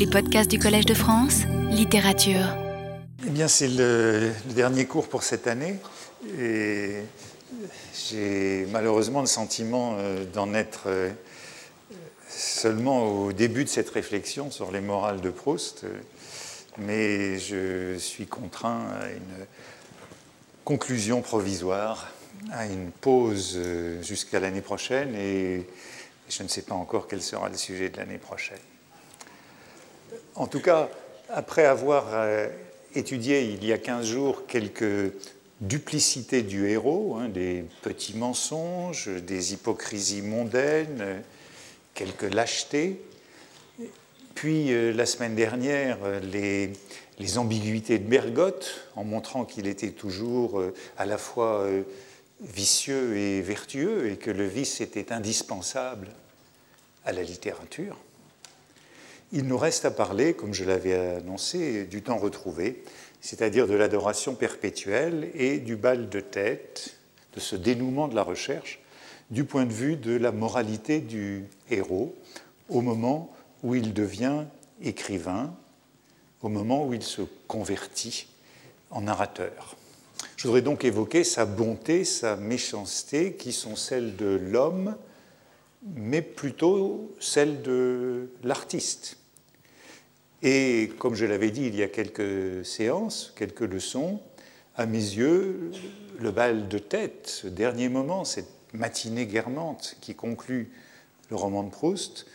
Les podcasts du Collège de France, littérature. Eh bien, c'est le, le dernier cours pour cette année. Et j'ai malheureusement le sentiment euh, d'en être euh, seulement au début de cette réflexion sur les morales de Proust, mais je suis contraint à une conclusion provisoire, à une pause euh, jusqu'à l'année prochaine, et je ne sais pas encore quel sera le sujet de l'année prochaine. En tout cas, après avoir étudié il y a 15 jours quelques duplicité du héros, hein, des petits mensonges, des hypocrisies mondaines, quelques lâchetés. Puis euh, la semaine dernière, les, les, ambiguïtés de Bergotte, en montrant qu'il était toujours euh, à la fois euh, vicieux et vertueux, et que le vice était indispensable à la littérature. Il nous reste à parler, comme je l'avais annoncé, du temps retrouvé, c'est-à-dire de l'adoration perpétuelle et du bal de tête, de ce dénouement de la recherche, du point de vue de la moralité du héros au moment où il devient écrivain, au moment où il se convertit en narrateur. Je voudrais donc évoquer sa bonté, sa méchanceté, qui sont celles de l'homme, mais plutôt celles de l'artiste. Et comme je l'avais dit il y a quelques séances, quelques leçons, à mes yeux, le bal de tête, ce dernier moment, cette matinée guermante qui conclut le roman de Proust,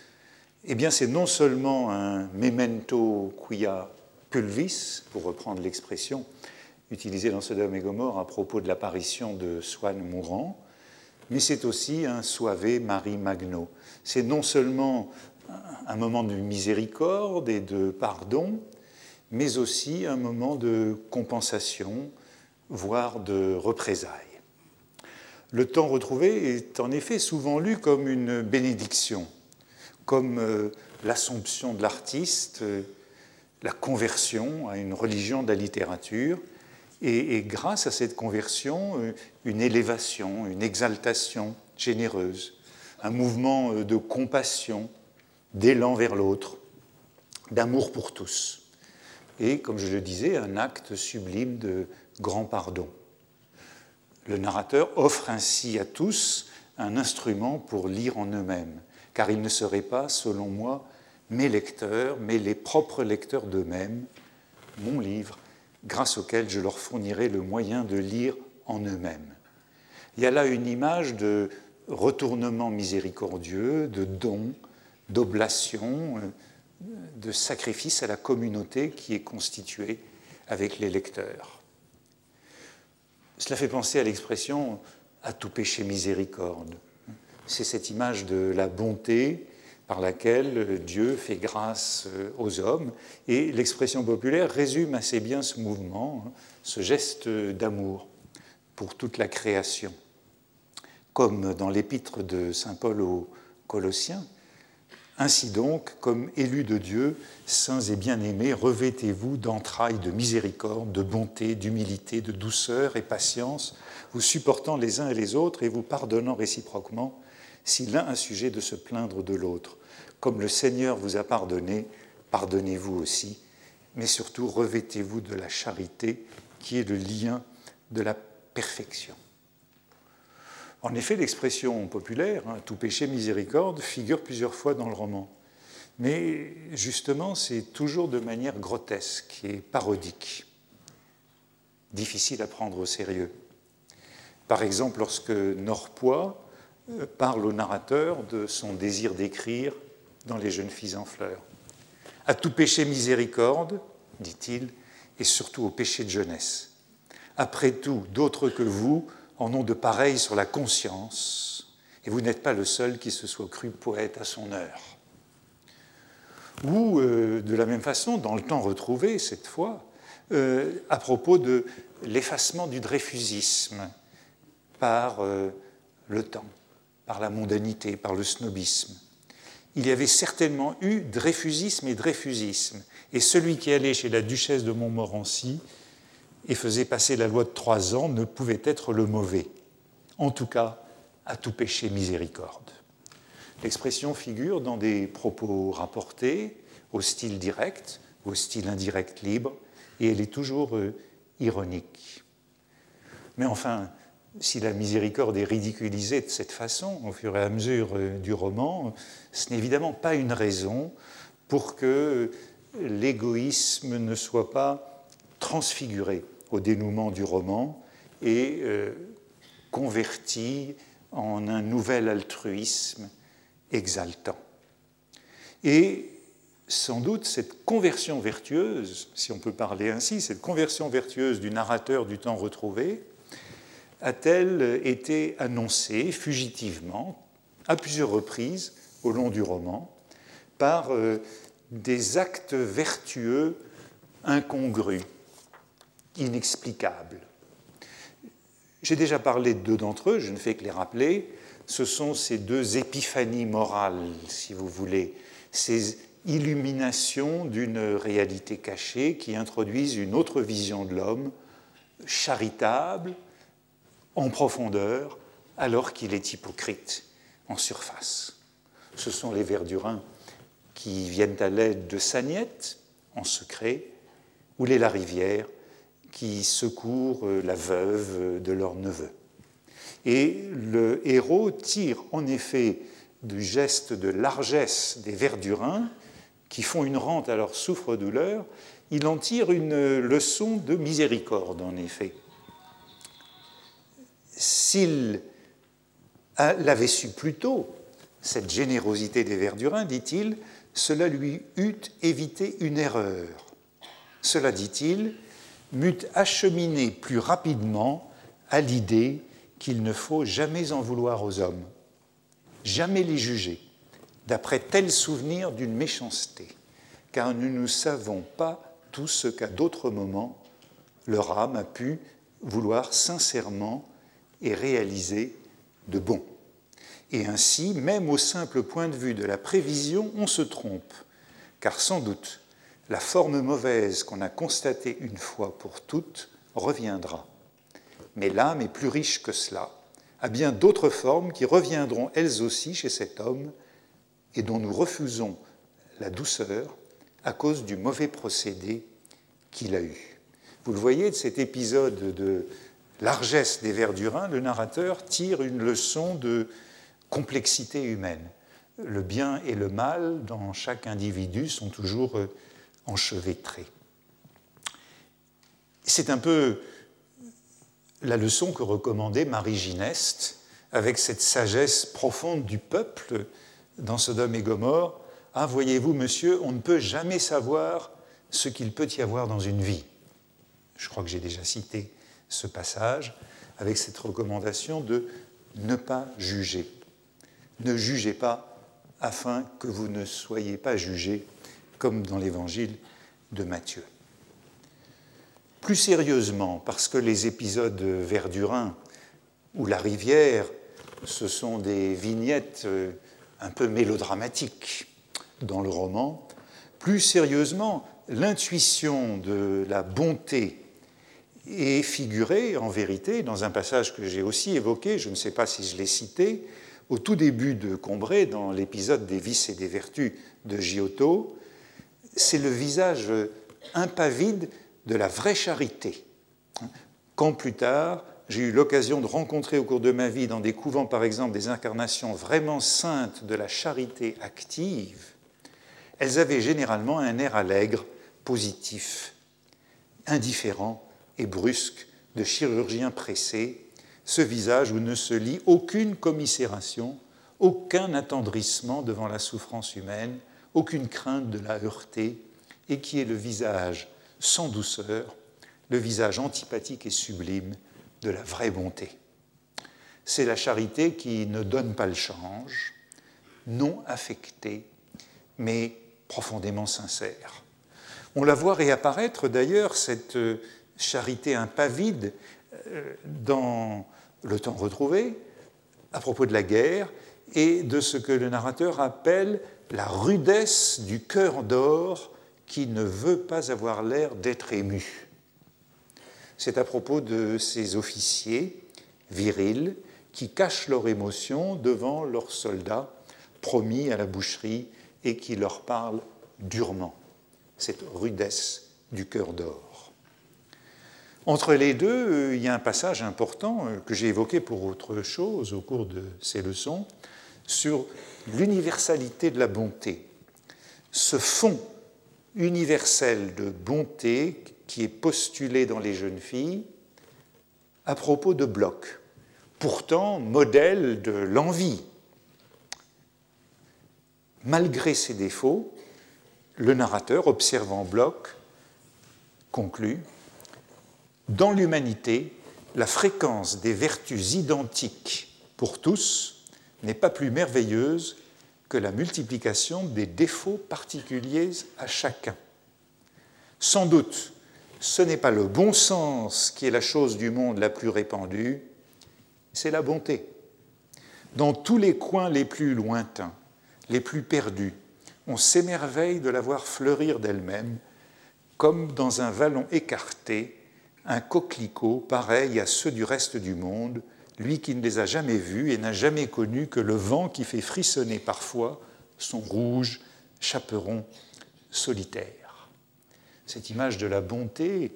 eh bien c'est non seulement un memento quia pulvis, pour reprendre l'expression utilisée dans Sodome et Gomorre à propos de l'apparition de Swann mourant, mais c'est aussi un suave Marie Magno. C'est non seulement un moment de miséricorde et de pardon, mais aussi un moment de compensation, voire de représailles. Le temps retrouvé est en effet souvent lu comme une bénédiction, comme euh, l'assomption de l'artiste, euh, la conversion à une religion de la littérature, et, grâce à cette conversion, euh, une élévation, une exaltation généreuse, un mouvement de compassion, d'élan vers l'autre, d'amour pour tous. Et, comme je le disais, un acte sublime de grand pardon. Le narrateur offre ainsi à tous un instrument pour lire en eux-mêmes, car ils ne seraient pas, selon moi, mes lecteurs, mais les propres lecteurs d'eux-mêmes, mon livre, grâce auquel je leur fournirai le moyen de lire en eux-mêmes. Il y a là une image de retournement miséricordieux, de don, d'oblation, euh, de sacrifice à la communauté qui est constituée avec les lecteurs. Cela fait penser à l'expression à tout péché miséricorde. C'est cette image de la bonté par laquelle Dieu fait grâce euh, aux hommes. Et l'expression populaire résume assez bien ce mouvement, hein, ce geste d'amour pour toute la création. Comme dans l'épître de Saint Paul aux Colossiens, ainsi donc, comme élus de Dieu, saints et bien-aimés, revêtez-vous d'entrailles de miséricorde, de bonté, d'humilité, de douceur et patience, vous supportant les uns et les autres et vous pardonnant réciproquement, si l'un a sujet de se plaindre de l'autre. Comme le Seigneur vous a pardonné, pardonnez-vous aussi, mais surtout revêtez-vous de la charité qui est le lien de la perfection. En effet, l'expression populaire, hein, tout péché miséricorde, figure plusieurs fois dans le roman. Mais justement, c'est toujours de manière grotesque et parodique, difficile à prendre au sérieux. Par exemple, lorsque Norpois euh, parle au narrateur de son désir d'écrire dans Les jeunes filles en fleurs. À tout péché miséricorde, dit-il, et surtout au péché de jeunesse. Après tout, d'autres que vous en ont de pareil sur la conscience, et vous n'êtes pas le seul qui se soit cru poète à son heure. Ou, euh, de la même façon, dans le temps retrouvé, cette fois, euh, à propos de l'effacement du dreyfusisme par euh, le temps, par la mondanité, par le snobisme. Il y avait certainement eu dreyfusisme et dreyfusisme, et celui qui allait chez la duchesse de Montmorency et faisait passer la loi de trois ans ne pouvait être le mauvais, en tout cas à tout péché miséricorde. L'expression figure dans des propos rapportés au style direct, au style indirect libre, et elle est toujours euh, ironique. Mais enfin, si la miséricorde est ridiculisée de cette façon au fur et à mesure euh, du roman, ce n'est évidemment pas une raison pour que l'égoïsme ne soit pas transfiguré au dénouement du roman et euh, converti en un nouvel altruisme exaltant. Et sans doute cette conversion vertueuse, si on peut parler ainsi, cette conversion vertueuse du narrateur du temps retrouvé, a-t-elle été annoncée fugitivement, à plusieurs reprises au long du roman, par euh, des actes vertueux incongrus, inexplicables. J'ai déjà parlé de deux d'entre eux, je ne fais que les rappeler. Ce sont ces deux épiphanies morales, si vous voulez, ces illuminations d'une réalité cachée qui introduisent une autre vision de l'homme, charitable, en profondeur, alors qu'il est hypocrite en surface. Ce sont les Verdurins qui viennent à l'aide de Sagnette en secret, ou les Larivière qui secourent la veuve de leur neveu. Et le héros tire en effet du geste de largesse des Verdurins, qui font une rente à leur souffre-douleur, il en tire une leçon de miséricorde, en effet. S'il l'avait su plus tôt, cette générosité des Verdurins, dit-il, cela lui eût évité une erreur. Cela, dit-il, m'eût acheminé plus rapidement à l'idée qu'il ne faut jamais en vouloir aux hommes, jamais les juger, d'après tel souvenir d'une méchanceté, car nous ne savons pas tout ce qu'à d'autres moments leur âme a pu vouloir sincèrement et réaliser de bon. Et ainsi, même au simple point de vue de la prévision, on se trompe, car sans doute la forme mauvaise qu'on a constatée une fois pour toutes reviendra. Mais l'âme est plus riche que cela, a bien d'autres formes qui reviendront elles aussi chez cet homme et dont nous refusons la douceur à cause du mauvais procédé qu'il a eu. Vous le voyez de cet épisode de largesse des Verdurins, le narrateur tire une leçon de complexité humaine. Le bien et le mal dans chaque individu sont toujours euh, enchevêtrés. C'est un peu la leçon que recommandait Marie Gineste avec cette sagesse profonde du peuple dans Sodome et Gomorre. Ah, voyez-vous, monsieur, on ne peut jamais savoir ce qu'il peut y avoir dans une vie. Je crois que j'ai déjà cité ce passage avec cette recommandation de ne pas juger. Ne jugez pas afin que vous ne soyez pas jugés, comme dans l'évangile de Matthieu. Plus sérieusement, parce que les épisodes verdurins ou la rivière, ce sont des vignettes euh, un peu mélodramatiques dans le roman, plus sérieusement, l'intuition de la bonté est figurée en vérité dans un passage que j'ai aussi évoqué, je ne sais pas si je l'ai cité, au tout début de Combray, dans l'épisode des vices et des vertus de Giotto, c'est le visage impavide de la vraie charité. Quand plus tard, j'ai eu l'occasion de rencontrer au cours de ma vie, dans des couvents par exemple, des incarnations vraiment saintes de la charité active, elles avaient généralement un air allègre, positif, indifférent et brusque de chirurgien pressé, ce visage où ne se lit aucune commisération, aucun attendrissement devant la souffrance humaine, aucune crainte de la heurter, et qui est le visage sans douceur, le visage antipathique et sublime de la vraie bonté. C'est la charité qui ne donne pas le change, non affectée, mais profondément sincère. On la voit réapparaître d'ailleurs, cette charité impavide, euh, dans le temps retrouvé, à propos de la guerre et de ce que le narrateur appelle la rudesse du cœur d'or qui ne veut pas avoir l'air d'être ému. C'est à propos de ces officiers virils qui cachent leur émotion devant leurs soldats promis à la boucherie et qui leur parlent durement, cette rudesse du cœur d'or. Entre les deux, euh, il y a un passage important euh, que j'ai évoqué pour autre chose au cours de ces leçons sur l'universalité de la bonté. Ce fond universel de bonté qui est postulé dans les jeunes filles à propos de Bloch, pourtant modèle de l'envie. Malgré ses défauts, le narrateur, observant Bloch, conclut Dans l'humanité, la fréquence des vertus identiques pour tous n'est pas plus merveilleuse que la multiplication des défauts particuliers à chacun. Sans doute, ce n'est pas le bon sens qui est la chose du monde la plus répandue, c'est la bonté. Dans tous les coins les plus lointains, les plus perdus, on s'émerveille de la voir fleurir d'elle-même, comme dans un vallon écarté, un coquelicot pareil à ceux du reste du monde, lui qui ne les a jamais vus et n'a jamais connu que le vent qui fait frissonner parfois son rouge chaperon solitaire. Cette image de la bonté,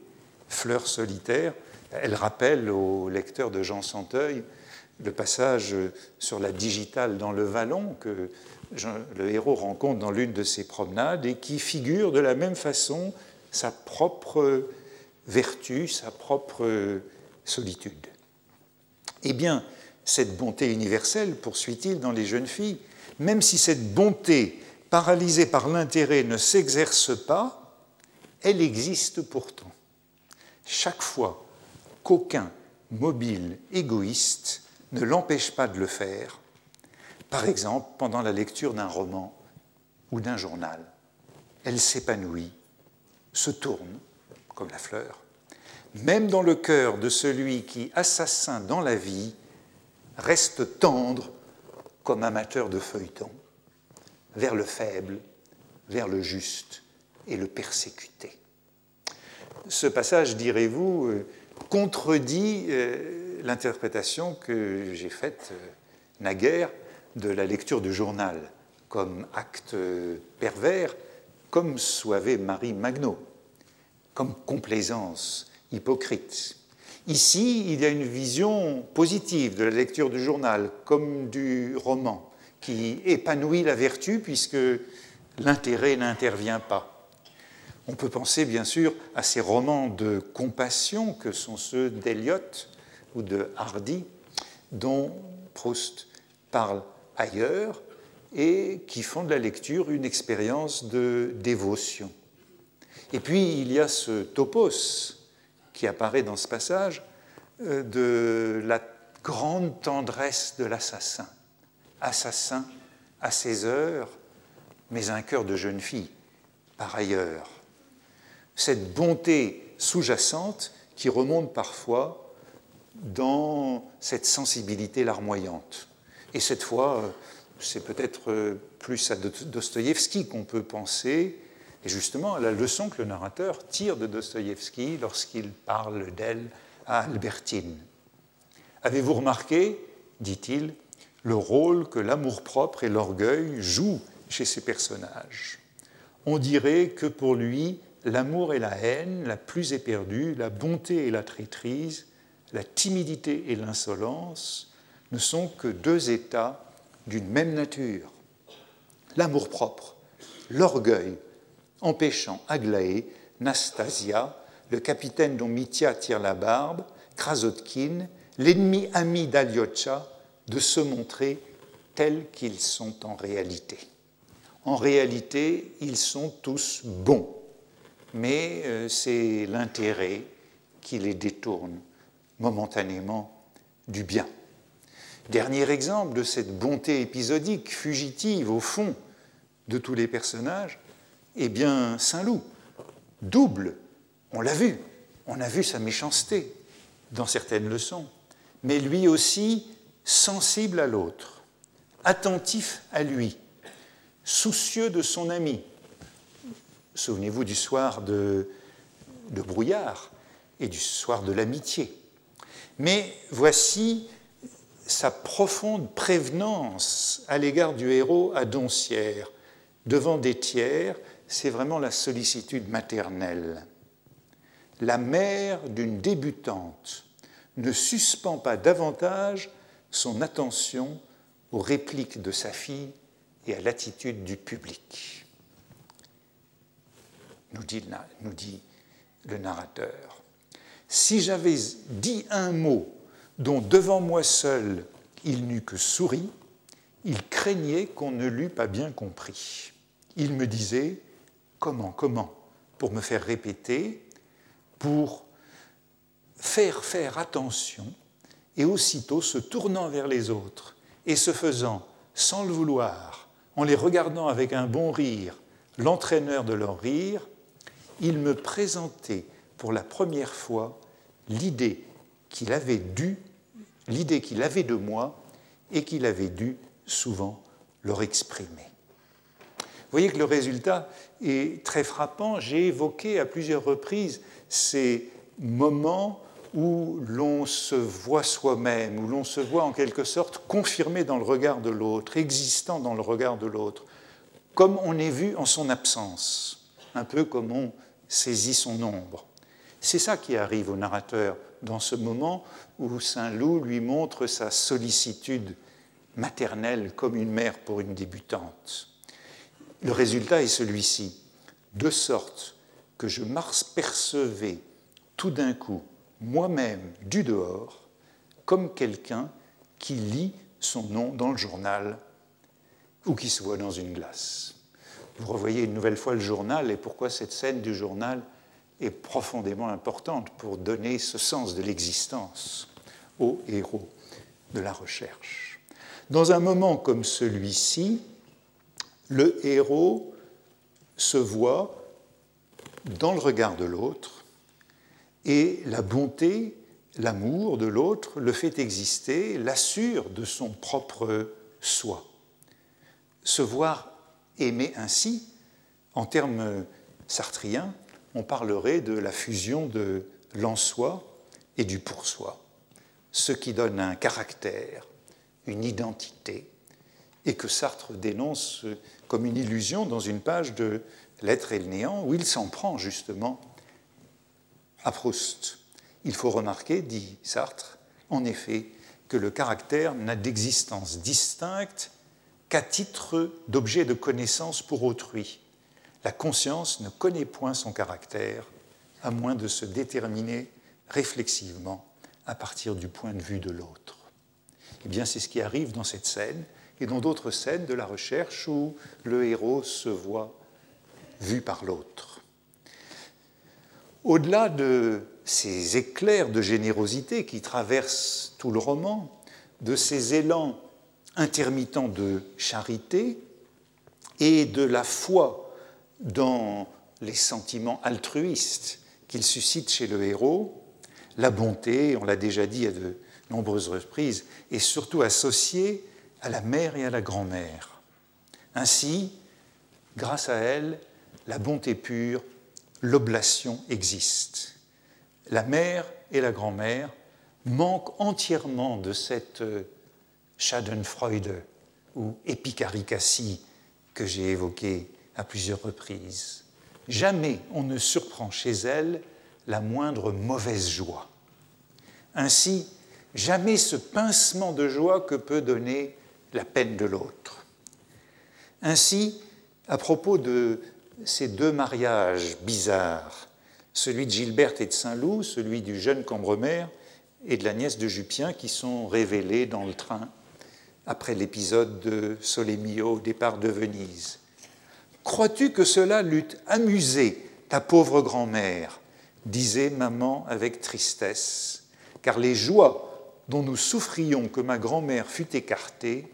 fleur solitaire, elle rappelle au lecteur de Jean Santeuil le passage sur la digitale dans le vallon que le héros rencontre dans l'une de ses promenades et qui figure de la même façon sa propre vertu, sa propre solitude. Eh bien, cette bonté universelle, poursuit-il dans les jeunes filles, même si cette bonté paralysée par l'intérêt ne s'exerce pas, elle existe pourtant. Chaque fois qu'aucun mobile égoïste ne l'empêche pas de le faire, par exemple pendant la lecture d'un roman ou d'un journal, elle s'épanouit, se tourne comme la fleur, même dans le cœur de celui qui, assassin dans la vie, reste tendre comme amateur de feuilleton, vers le faible, vers le juste et le persécuté. Ce passage, direz-vous, euh, contredit euh, l'interprétation que j'ai faite euh, naguère de la lecture du journal comme acte pervers, comme soivait Marie Magno, comme complaisance hypocrite. Ici, il y a une vision positive de la lecture du journal comme du roman, qui épanouit la vertu puisque l'intérêt n'intervient pas. On peut penser bien sûr à ces romans de compassion que sont ceux d'Eliot ou de Hardy, dont Proust parle ailleurs et qui font de la lecture une expérience de dévotion. Et puis il y a ce topos qui apparaît dans ce passage euh, de la grande tendresse de l'assassin. Assassin à ses heures, mais un cœur de jeune fille par ailleurs. Cette bonté sous-jacente qui remonte parfois dans cette sensibilité larmoyante. Et cette fois, euh, c'est peut-être euh, plus à Dostoïevski qu'on peut penser et justement la leçon que le narrateur tire de Dostoïevski lorsqu'il parle d'elle à Albertine. Avez-vous remarqué, dit-il, le rôle que l'amour-propre et l'orgueil jouent chez ces personnages? On dirait que pour lui, l'amour et la haine, la plus éperdue, la bonté et la traîtrise, la timidité et l'insolence ne sont que deux états d'une même nature. L'amour-propre, l'orgueil empêchant Aglaé, Nastasia, le capitaine dont Mitya tire la barbe, Krasotkin, l'ennemi ami d'Alyotcha, de se montrer tels qu'ils sont en réalité. En réalité, ils sont tous bons, mais euh, c'est l'intérêt qui les détourne momentanément du bien. Dernier exemple de cette bonté épisodique, fugitive au fond de tous les personnages, eh bien, Saint-Loup, double, on l'a vu, on a vu sa méchanceté dans certaines leçons, mais lui aussi sensible à l'autre, attentif à lui, soucieux de son ami. Souvenez-vous du soir de, de brouillard et du soir de l'amitié. Mais voici sa profonde prévenance à l'égard du héros à Doncières, devant des tiers, c'est vraiment la sollicitude maternelle. La mère d'une débutante ne suspend pas davantage son attention aux répliques de sa fille et à l'attitude du public. Nous dit, le narrateur. Si j'avais dit un mot dont devant moi seul il n'eût que souri, il craignait qu'on ne l'eût pas bien compris. Il me disait Comment, comment pour me faire répéter, pour faire faire attention, et aussitôt se tournant vers les autres et se faisant, sans le vouloir, en les regardant avec un bon rire, l'entraîneur de leur rire, il me présentait pour la première fois l'idée qu'il avait dû, l'idée qu'il avait de moi et qu'il avait dû souvent leur exprimer. Vous voyez que le résultat est très frappant. J'ai évoqué à plusieurs reprises ces moments où l'on se voit soi-même, où l'on se voit en quelque sorte confirmé dans le regard de l'autre, existant dans le regard de l'autre, comme on est vu en son absence, un peu comme on saisit son ombre. C'est ça qui arrive au narrateur dans ce moment où Saint Loup lui montre sa sollicitude maternelle comme une mère pour une débutante. Le résultat est celui-ci, de sorte que je m'apercevais tout d'un coup moi-même du dehors comme quelqu'un qui lit son nom dans le journal ou qui se voit dans une glace. Vous revoyez une nouvelle fois le journal et pourquoi cette scène du journal est profondément importante pour donner ce sens de l'existence aux héros de la recherche. Dans un moment comme celui-ci, le héros se voit dans le regard de l'autre et la bonté, l'amour de l'autre le fait exister, l'assure de son propre soi. Se voir aimer ainsi, en termes sartriens, on parlerait de la fusion de l'en-soi et du pour-soi, ce qui donne un caractère, une identité, et que Sartre dénonce comme une illusion dans une page de L'être et le néant, où il s'en prend justement à Proust. Il faut remarquer, dit Sartre, en effet, que le caractère n'a d'existence distincte qu'à titre d'objet de connaissance pour autrui. La conscience ne connaît point son caractère, à moins de se déterminer réflexivement à partir du point de vue de l'autre. Eh bien, c'est ce qui arrive dans cette scène et dans d'autres scènes de la recherche où le héros se voit vu par l'autre. Au-delà de ces éclairs de générosité qui traversent tout le roman, de ces élans intermittents de charité et de la foi dans les sentiments altruistes qu'il suscite chez le héros, la bonté, on l'a déjà dit à de nombreuses reprises, est surtout associée à la mère et à la grand-mère. Ainsi, grâce à elle, la bonté pure, l'oblation existe. La mère et la grand-mère manquent entièrement de cette euh, Schadenfreude ou épicaricassie que j'ai évoquée à plusieurs reprises. Jamais on ne surprend chez elles la moindre mauvaise joie. Ainsi, jamais ce pincement de joie que peut donner la peine de l'autre. Ainsi, à propos de ces deux mariages bizarres, celui de Gilberte et de Saint-Loup, celui du jeune Cambremer et de la nièce de Jupien, qui sont révélés dans le train après l'épisode de Solemio au départ de Venise. Crois-tu que cela l'eût amusé, ta pauvre grand-mère? disait maman avec tristesse, car les joies dont nous souffrions que ma grand-mère fût écartée,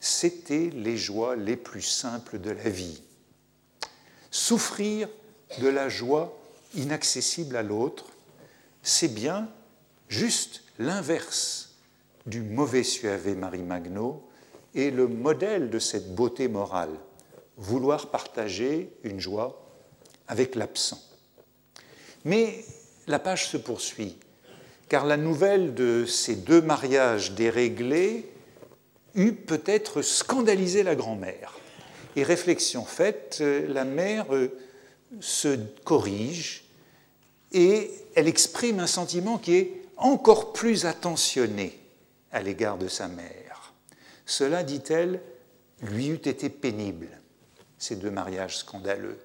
c'étaient les joies les plus simples de la vie. Souffrir de la joie inaccessible à l'autre, c'est bien juste l'inverse du mauvais suave Marie Magno et le modèle de cette beauté morale, vouloir partager une joie avec l'absent. Mais la page se poursuit, car la nouvelle de ces deux mariages déréglés eût peut-être scandalisé la grand-mère, Et réflexion faite, la mère se corrige et elle exprime un sentiment qui est encore plus attentionné à l'égard de sa mère. Cela, dit-elle, lui eût été pénible, ces deux mariages scandaleux.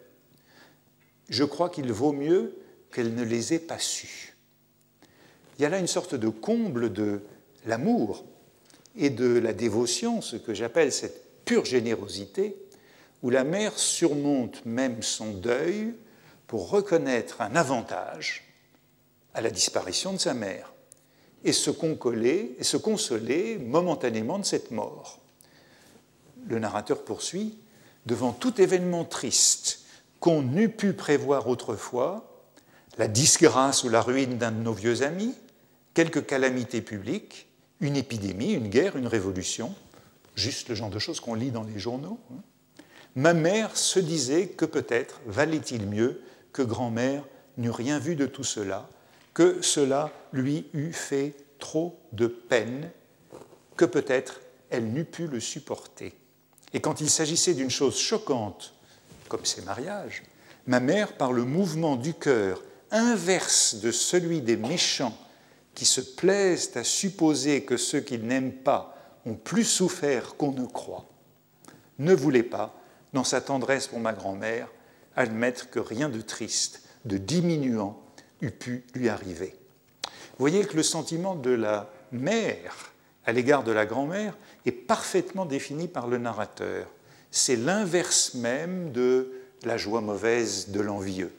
Je crois qu'il vaut mieux qu'elle ne les ait pas sus. Il y a là une sorte de comble de l'amour et de la dévotion, ce que j'appelle cette pure générosité, où la mère surmonte même son deuil pour reconnaître un avantage à la disparition de sa mère et se, se consoler momentanément de cette mort. Le narrateur poursuit, devant tout événement triste qu'on n'eût pu prévoir autrefois, la disgrâce ou la ruine d'un de nos vieux amis, quelque calamité publique, une épidémie, une guerre, une révolution, juste le genre de choses qu'on lit dans les journaux. Hein. Ma mère se disait que peut-être valait-il mieux que grand-mère n'eût rien vu de tout cela, que cela lui eût fait trop de peine, que peut-être elle n'eût pu le supporter. Et quand il s'agissait d'une chose choquante, comme ces mariages, ma mère, par le mouvement du cœur inverse de celui des méchants qui se plaisent à supposer que ceux qu'ils n'aiment pas ont plus souffert qu'on ne croit, ne voulait pas, dans sa tendresse pour ma grand-mère, admettre que rien de triste, de diminuant, eût pu lui arriver. Vous voyez que le sentiment de la mère à l'égard de la grand-mère est parfaitement défini par le narrateur. C'est l'inverse même de la joie mauvaise de l'envieux.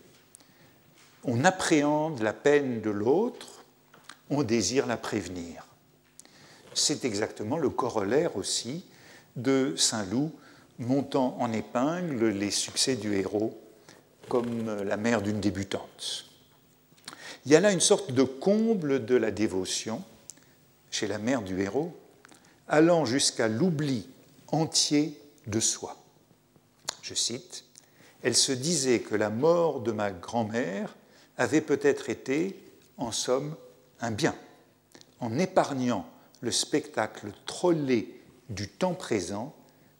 On appréhende la peine de l'autre, on désire la prévenir. C'est exactement le corollaire aussi de Saint-Loup montant en épingle les succès du héros comme la mère d'une débutante. Il y a là une sorte de comble de la dévotion chez la mère du héros, allant jusqu'à l'oubli entier de soi. Je cite, Elle se disait que la mort de ma grand-mère avait peut-être été, en somme, un bien, en épargnant le spectacle trollé du temps présent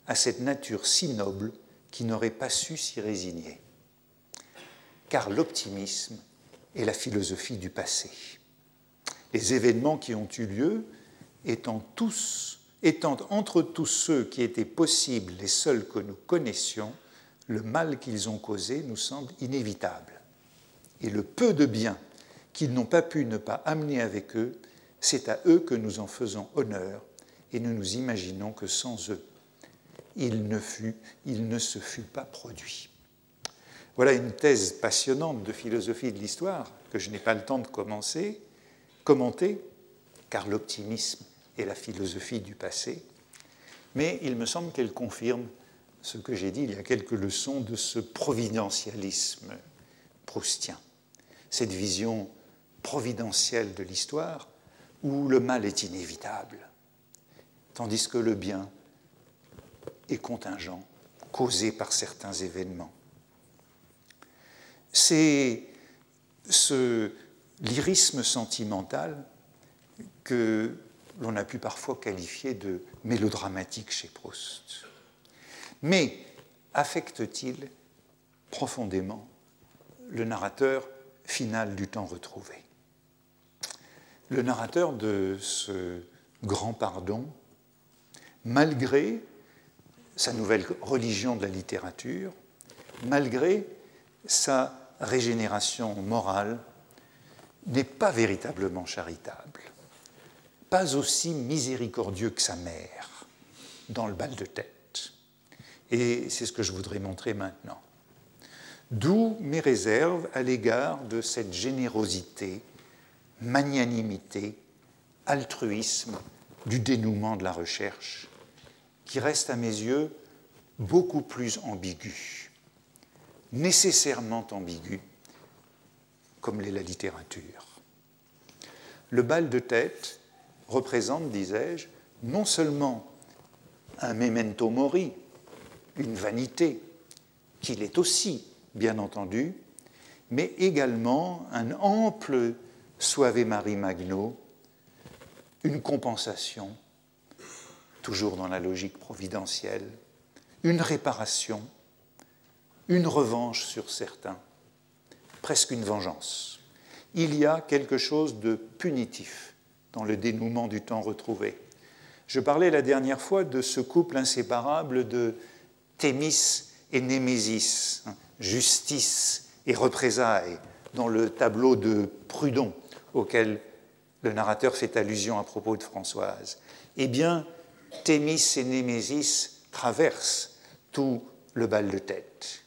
à cette nature si noble qui n'aurait pas su s'y résigner. Car l'optimisme est la philosophie du passé. Les événements qui ont eu lieu étant, tous, étant entre tous ceux qui étaient possibles les seuls que nous connaissions, le mal qu'ils ont causé nous semble inévitable. Et le peu de bien qu'ils n'ont pas pu ne pas amener avec eux, c'est à eux que nous en faisons honneur et nous nous imaginons que sans eux, il ne, se fût pas produit. Voilà une thèse passionnante de philosophie de l'histoire que je n'ai pas le temps de commencer, commenter, car l'optimisme est la philosophie du passé, mais il me semble qu'elle confirme ce que j'ai dit il y a quelques leçons de ce providentialisme proustien, cette vision providentielle de l'histoire où le mal est inévitable, tandis que le bien est contingent, causé par certains événements. C'est ce lyrisme sentimental que l'on a pu parfois qualifier de mélodramatique chez Proust. Mais affecte-t-il profondément le narrateur final du temps retrouvé? Le narrateur de ce grand pardon, malgré sa nouvelle religion de la littérature, malgré sa régénération morale n'est pas véritablement charitable, pas aussi miséricordieux que sa mère dans le bal de tête. Et c'est ce que je voudrais montrer maintenant. D'où mes réserves à l'égard de cette générosité, magnanimité, altruisme du dénouement de la recherche, qui reste à mes yeux beaucoup plus ambigu nécessairement ambigu, comme l'est la littérature. Le bal de tête représente, disais-je, non seulement un memento mori, une vanité, qu'il est aussi, bien entendu, mais également un ample suave mari magno, une compensation, toujours dans la logique providentielle, une réparation, une revanche sur certains, presque une vengeance. Il y a quelque chose de punitif dans le dénouement du temps retrouvé. Je parlais la dernière fois de ce couple inséparable de Thémis et Némésis, hein, justice et représailles, dans le tableau de Prudhon auquel le narrateur fait allusion à propos de Françoise. Eh bien, Thémis et Némésis traversent tout le bal de tête.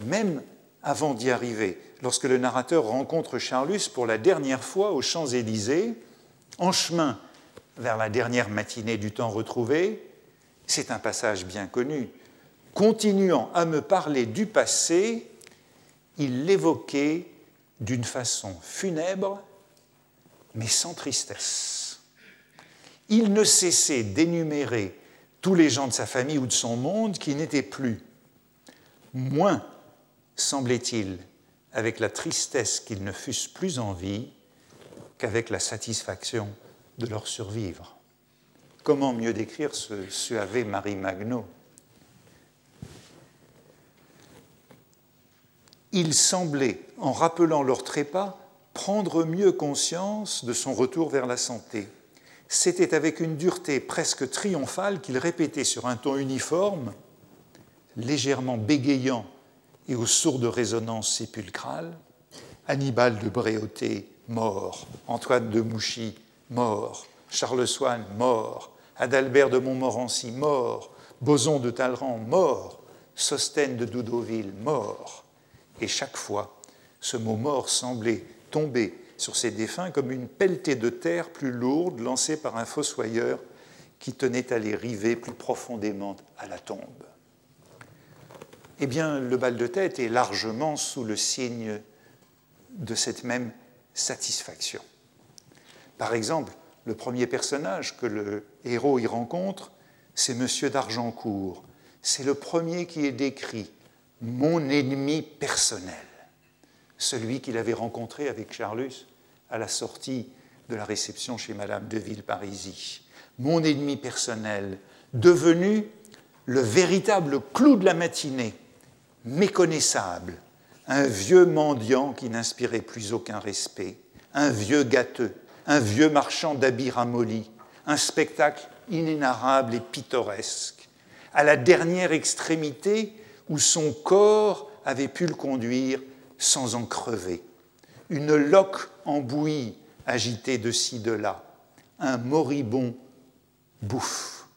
Même avant d'y arriver, lorsque le narrateur rencontre Charlus pour la dernière fois aux Champs-Élysées, en chemin vers la dernière matinée du temps retrouvé, c'est un passage bien connu, continuant à me parler du passé, il l'évoquait d'une façon funèbre, mais sans tristesse. Il ne cessait d'énumérer tous les gens de sa famille ou de son monde qui n'étaient plus, moins, semblait-il, avec la tristesse qu'ils ne fussent plus en vie qu'avec la satisfaction de leur survivre. Comment mieux décrire ce suave Marie Magno? Il semblait, en rappelant leur trépas, prendre mieux conscience de son retour vers la santé. C'était avec une dureté presque triomphale qu'il répétait sur un ton uniforme, légèrement bégayant et aux sourdes résonances sépulcrales, Hannibal de Bréauté, mort, Antoine de Mouchy, mort, Charles Swann, mort, Adalbert de Montmorency, mort, Boson de Talleyrand, mort, Sostène de Doudeauville, mort. Et chaque fois, ce mot mort semblait tomber sur ces défunts comme une pelletée de terre plus lourde lancée par un fossoyeur qui tenait à les river plus profondément à la tombe eh bien, le bal de tête est largement sous le signe de cette même satisfaction. Par exemple, le premier personnage que le héros y rencontre, c'est Monsieur d'Argencourt. C'est le premier qui est décrit, mon ennemi personnel, celui qu'il avait rencontré avec Charlus à la sortie de la réception chez Madame de Villeparisis. Mon ennemi personnel, devenu le véritable clou de la matinée, méconnaissable, un vieux mendiant qui n'inspirait plus aucun respect, un vieux gâteux, un vieux marchand d'habits ramollis, un spectacle inénarrable et pittoresque, à la dernière extrémité où son corps avait pu le conduire sans en crever. Une loque en bouillie agitée de ci, de là, un moribond bouffe.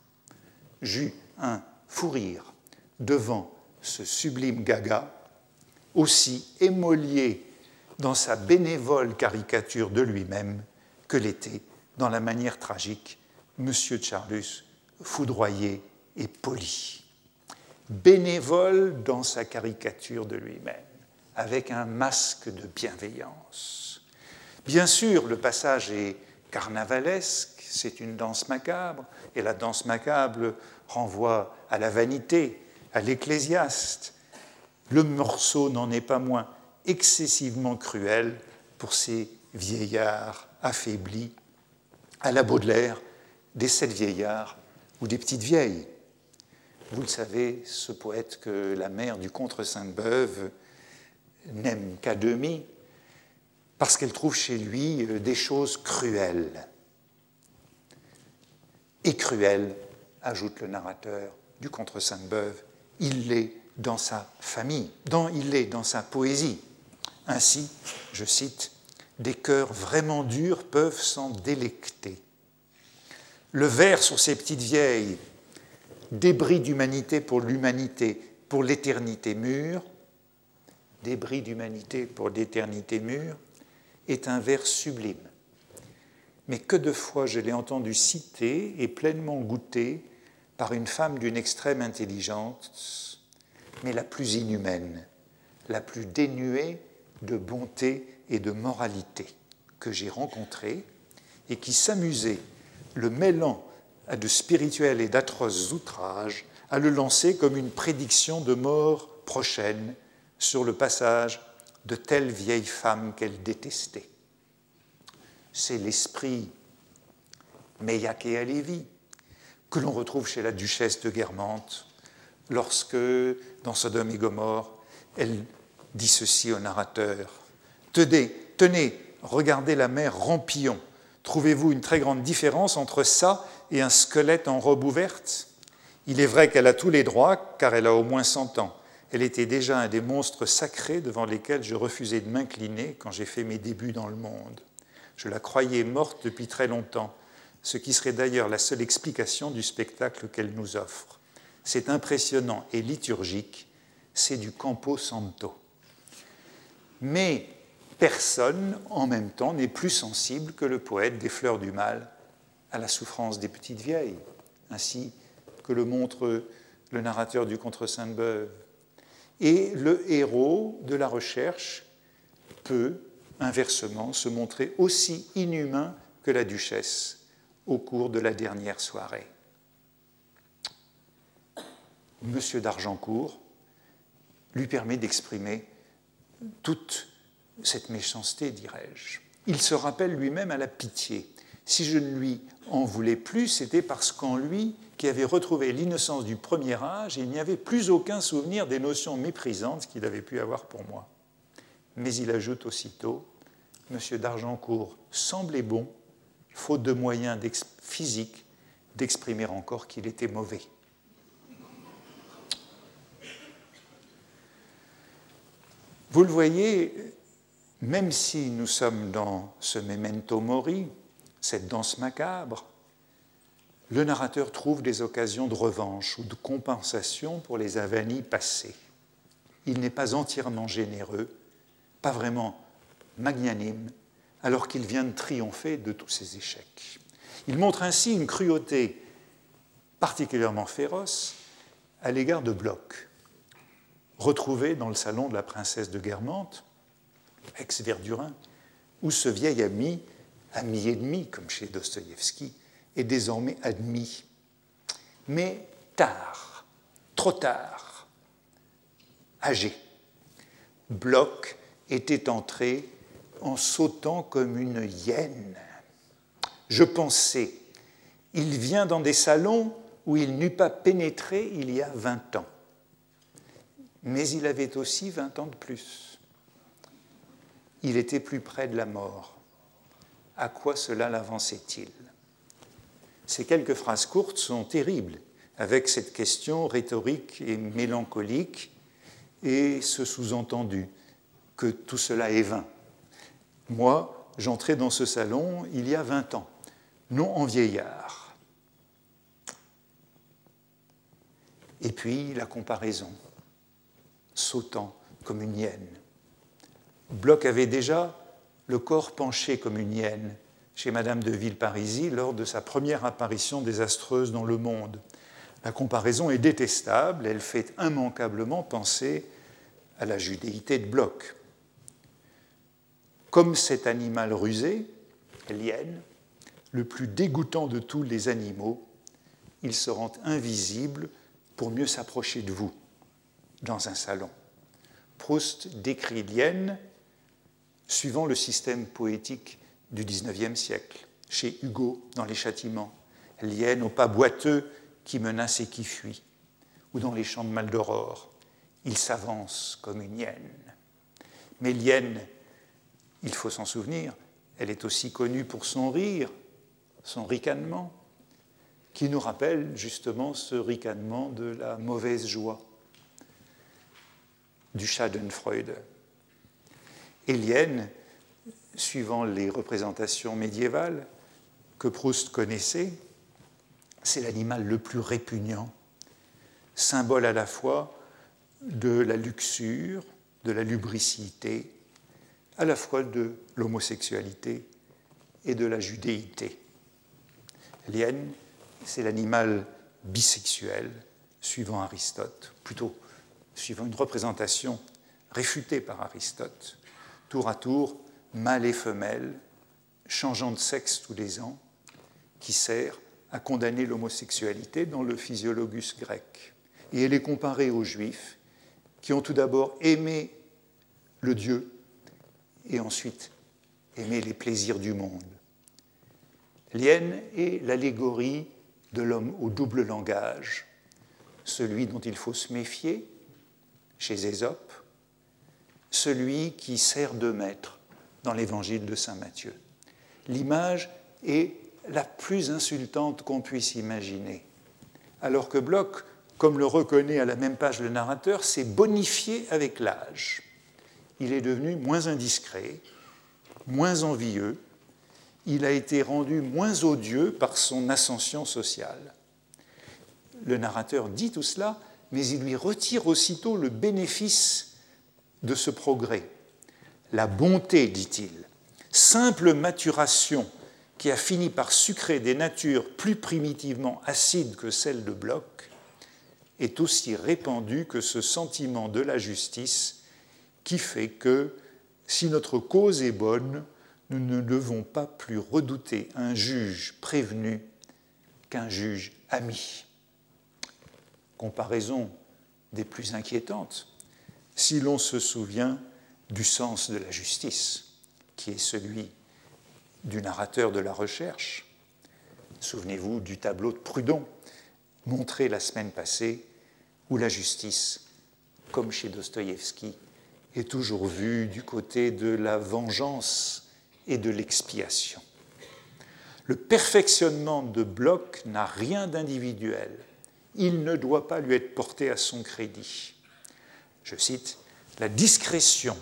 J'eus un fou rire devant ce sublime Gaga, aussi émolié dans sa bénévole caricature de lui-même que l'était dans la manière tragique M. Charlus, foudroyé et poli. Bénévole dans sa caricature de lui-même, avec un masque de bienveillance. Bien sûr, le passage est carnavalesque, c'est une danse macabre, et la danse macabre renvoie à la vanité, à l'Ecclésiaste. Le morceau n'en est pas moins excessivement cruel pour ces vieillards affaiblis, à la Baudelaire, des sept vieillards ou des petites vieilles. Vous le savez, ce poète que la mère du contre Sainte-Beuve n'aime qu'à demi, parce qu'elle trouve chez lui euh, des choses cruelles. Et cruelles, ajoute le narrateur du contre Sainte-Beuve, il l'est dans sa famille, dans, il l'est dans sa poésie. Ainsi, je cite, des cœurs vraiment durs peuvent s'en délecter. Le vers sur ces petites vieilles, débris d'humanité pour l'humanité, pour l'éternité mûre, débris d'humanité pour l'éternité mûre, est un vers sublime. Mais que de fois je l'ai entendu citer et pleinement goûté par une femme d'une extrême intelligence, mais la plus inhumaine, la plus dénuée de bonté et de moralité que j'ai rencontrée, et qui s'amusait, le mêlant à de spirituels et d'atroces outrages, à le lancer comme une prédiction de mort prochaine sur le passage de telle vieille femme qu'elle détestait. C'est l'esprit Meillac et Alévi, que l'on retrouve chez la duchesse de Guermantes, lorsque, dans Sodome et Gomorre, elle dit ceci au narrateur. Tenez, tenez, regardez la mer Rampillon. Trouvez-vous une très grande différence entre ça et un squelette en robe ouverte? Il est vrai qu'elle a tous les droits, car elle a au moins 100 ans. Elle était déjà un des monstres sacrés devant lesquels je refusais de m'incliner quand j'ai fait mes débuts dans le monde. Je la croyais morte depuis très longtemps, ce qui serait d'ailleurs la seule explication du spectacle qu'elle nous offre. C'est impressionnant et liturgique, c'est du Campo Santo. Mais personne, en même temps, n'est plus sensible que le poète des fleurs du mal à la souffrance des petites vieilles, ainsi que le montre le narrateur du Contre Sainte-Beuve. Et le héros de la recherche peut, inversement, se montrer aussi inhumain que la duchesse au cours de la dernière soirée. Monsieur d'Argencourt lui permet d'exprimer toute cette méchanceté, dirais-je. Il se rappelle lui-même à la pitié. Si je ne lui en voulais plus, c'était parce qu'en lui, qui avait retrouvé l'innocence du premier âge, il n'y avait plus aucun souvenir des notions méprisantes qu'il avait pu avoir pour moi. Mais il ajoute aussitôt M. d'Argencourt semblait bon, faute de moyens physiques, d'exprimer encore qu'il était mauvais. Vous le voyez, même si nous sommes dans ce memento mori, cette danse macabre, le narrateur trouve des occasions de revanche ou de compensation pour les avanies passées. Il n'est pas entièrement généreux, pas vraiment magnanime, alors qu'il vient de triompher de tous ses échecs. Il montre ainsi une cruauté particulièrement féroce à l'égard de Bloch, retrouvé dans le salon de la princesse de Guermantes, ex-Verdurin, où ce vieil ami, ami ennemi, comme chez Dostoïevski, est désormais admis. Mais tard, trop tard, âgé, Bloch était entré en sautant comme une hyène. Je pensais, il vient dans des salons où il n'eût pas pénétré il y a vingt ans. Mais il avait aussi vingt ans de plus. Il était plus près de la mort. À quoi cela l'avançait-il? Ces quelques phrases courtes sont terribles, avec cette question rhétorique et mélancolique et ce sous-entendu que tout cela est vain. Moi, j'entrais dans ce salon il y a 20 ans, non en vieillard. Et puis la comparaison, sautant comme une hyène. Bloch avait déjà le corps penché comme une hyène chez Madame de Villeparisis lors de sa première apparition désastreuse dans le monde. La comparaison est détestable, elle fait immanquablement penser à la judéité de Bloch. Comme cet animal rusé, l'hyène, le plus dégoûtant de tous les animaux, il se rend invisible pour mieux s'approcher de vous dans un salon. Proust décrit l'hyène suivant le système poétique du XIXe siècle, chez Hugo dans Les Châtiments, l'hyène au pas boiteux qui menace et qui fuit, ou dans Les Chants de Maldoror, il s'avance comme une hyène. Mais l'hyène il faut s'en souvenir, elle est aussi connue pour son rire, son ricanement, qui nous rappelle justement ce ricanement de la mauvaise joie du Schadenfreude. Élienne, suivant les représentations médiévales que Proust connaissait, c'est l'animal le plus répugnant, symbole à la fois de la luxure, de la lubricité, à la fois de l'homosexualité et de la judéité. L'hyène, c'est l'animal bisexuel, suivant Aristote, plutôt suivant une représentation réfutée par Aristote, tour à tour, mâle et femelle, changeant de sexe tous les ans, qui sert à condamner l'homosexualité dans le physiologus grec. Et elle est comparée aux juifs, qui ont tout d'abord aimé le Dieu et ensuite aimer les plaisirs du monde. L'hyène est l'allégorie de l'homme au double langage, celui dont il faut se méfier, chez Ésope, celui qui sert de maître dans l'évangile de Saint Matthieu. L'image est la plus insultante qu'on puisse imaginer. Alors que Bloch, comme le reconnaît à la même page le narrateur, s'est bonifié avec l'âge. Il est devenu moins indiscret, moins envieux, il a été rendu moins odieux par son ascension sociale. Le narrateur dit tout cela, mais il lui retire aussitôt le bénéfice de ce progrès. La bonté, dit-il, simple maturation qui a fini par sucrer des natures plus primitivement acides que celles de Bloch, est aussi répandue que ce sentiment de la justice qui fait que, si notre cause est bonne, nous ne devons pas plus redouter un juge prévenu qu'un juge ami. Comparaison des plus inquiétantes, si l'on se souvient du sens de la justice, qui est celui du narrateur de la recherche. Souvenez-vous du tableau de Prudhon, montré la semaine passée, où la justice, comme chez Dostoïevski, est toujours vue du côté de la vengeance et de l'expiation. Le perfectionnement de Bloch n'a rien d'individuel. Il ne doit pas lui être porté à son crédit. Je cite, La discrétion,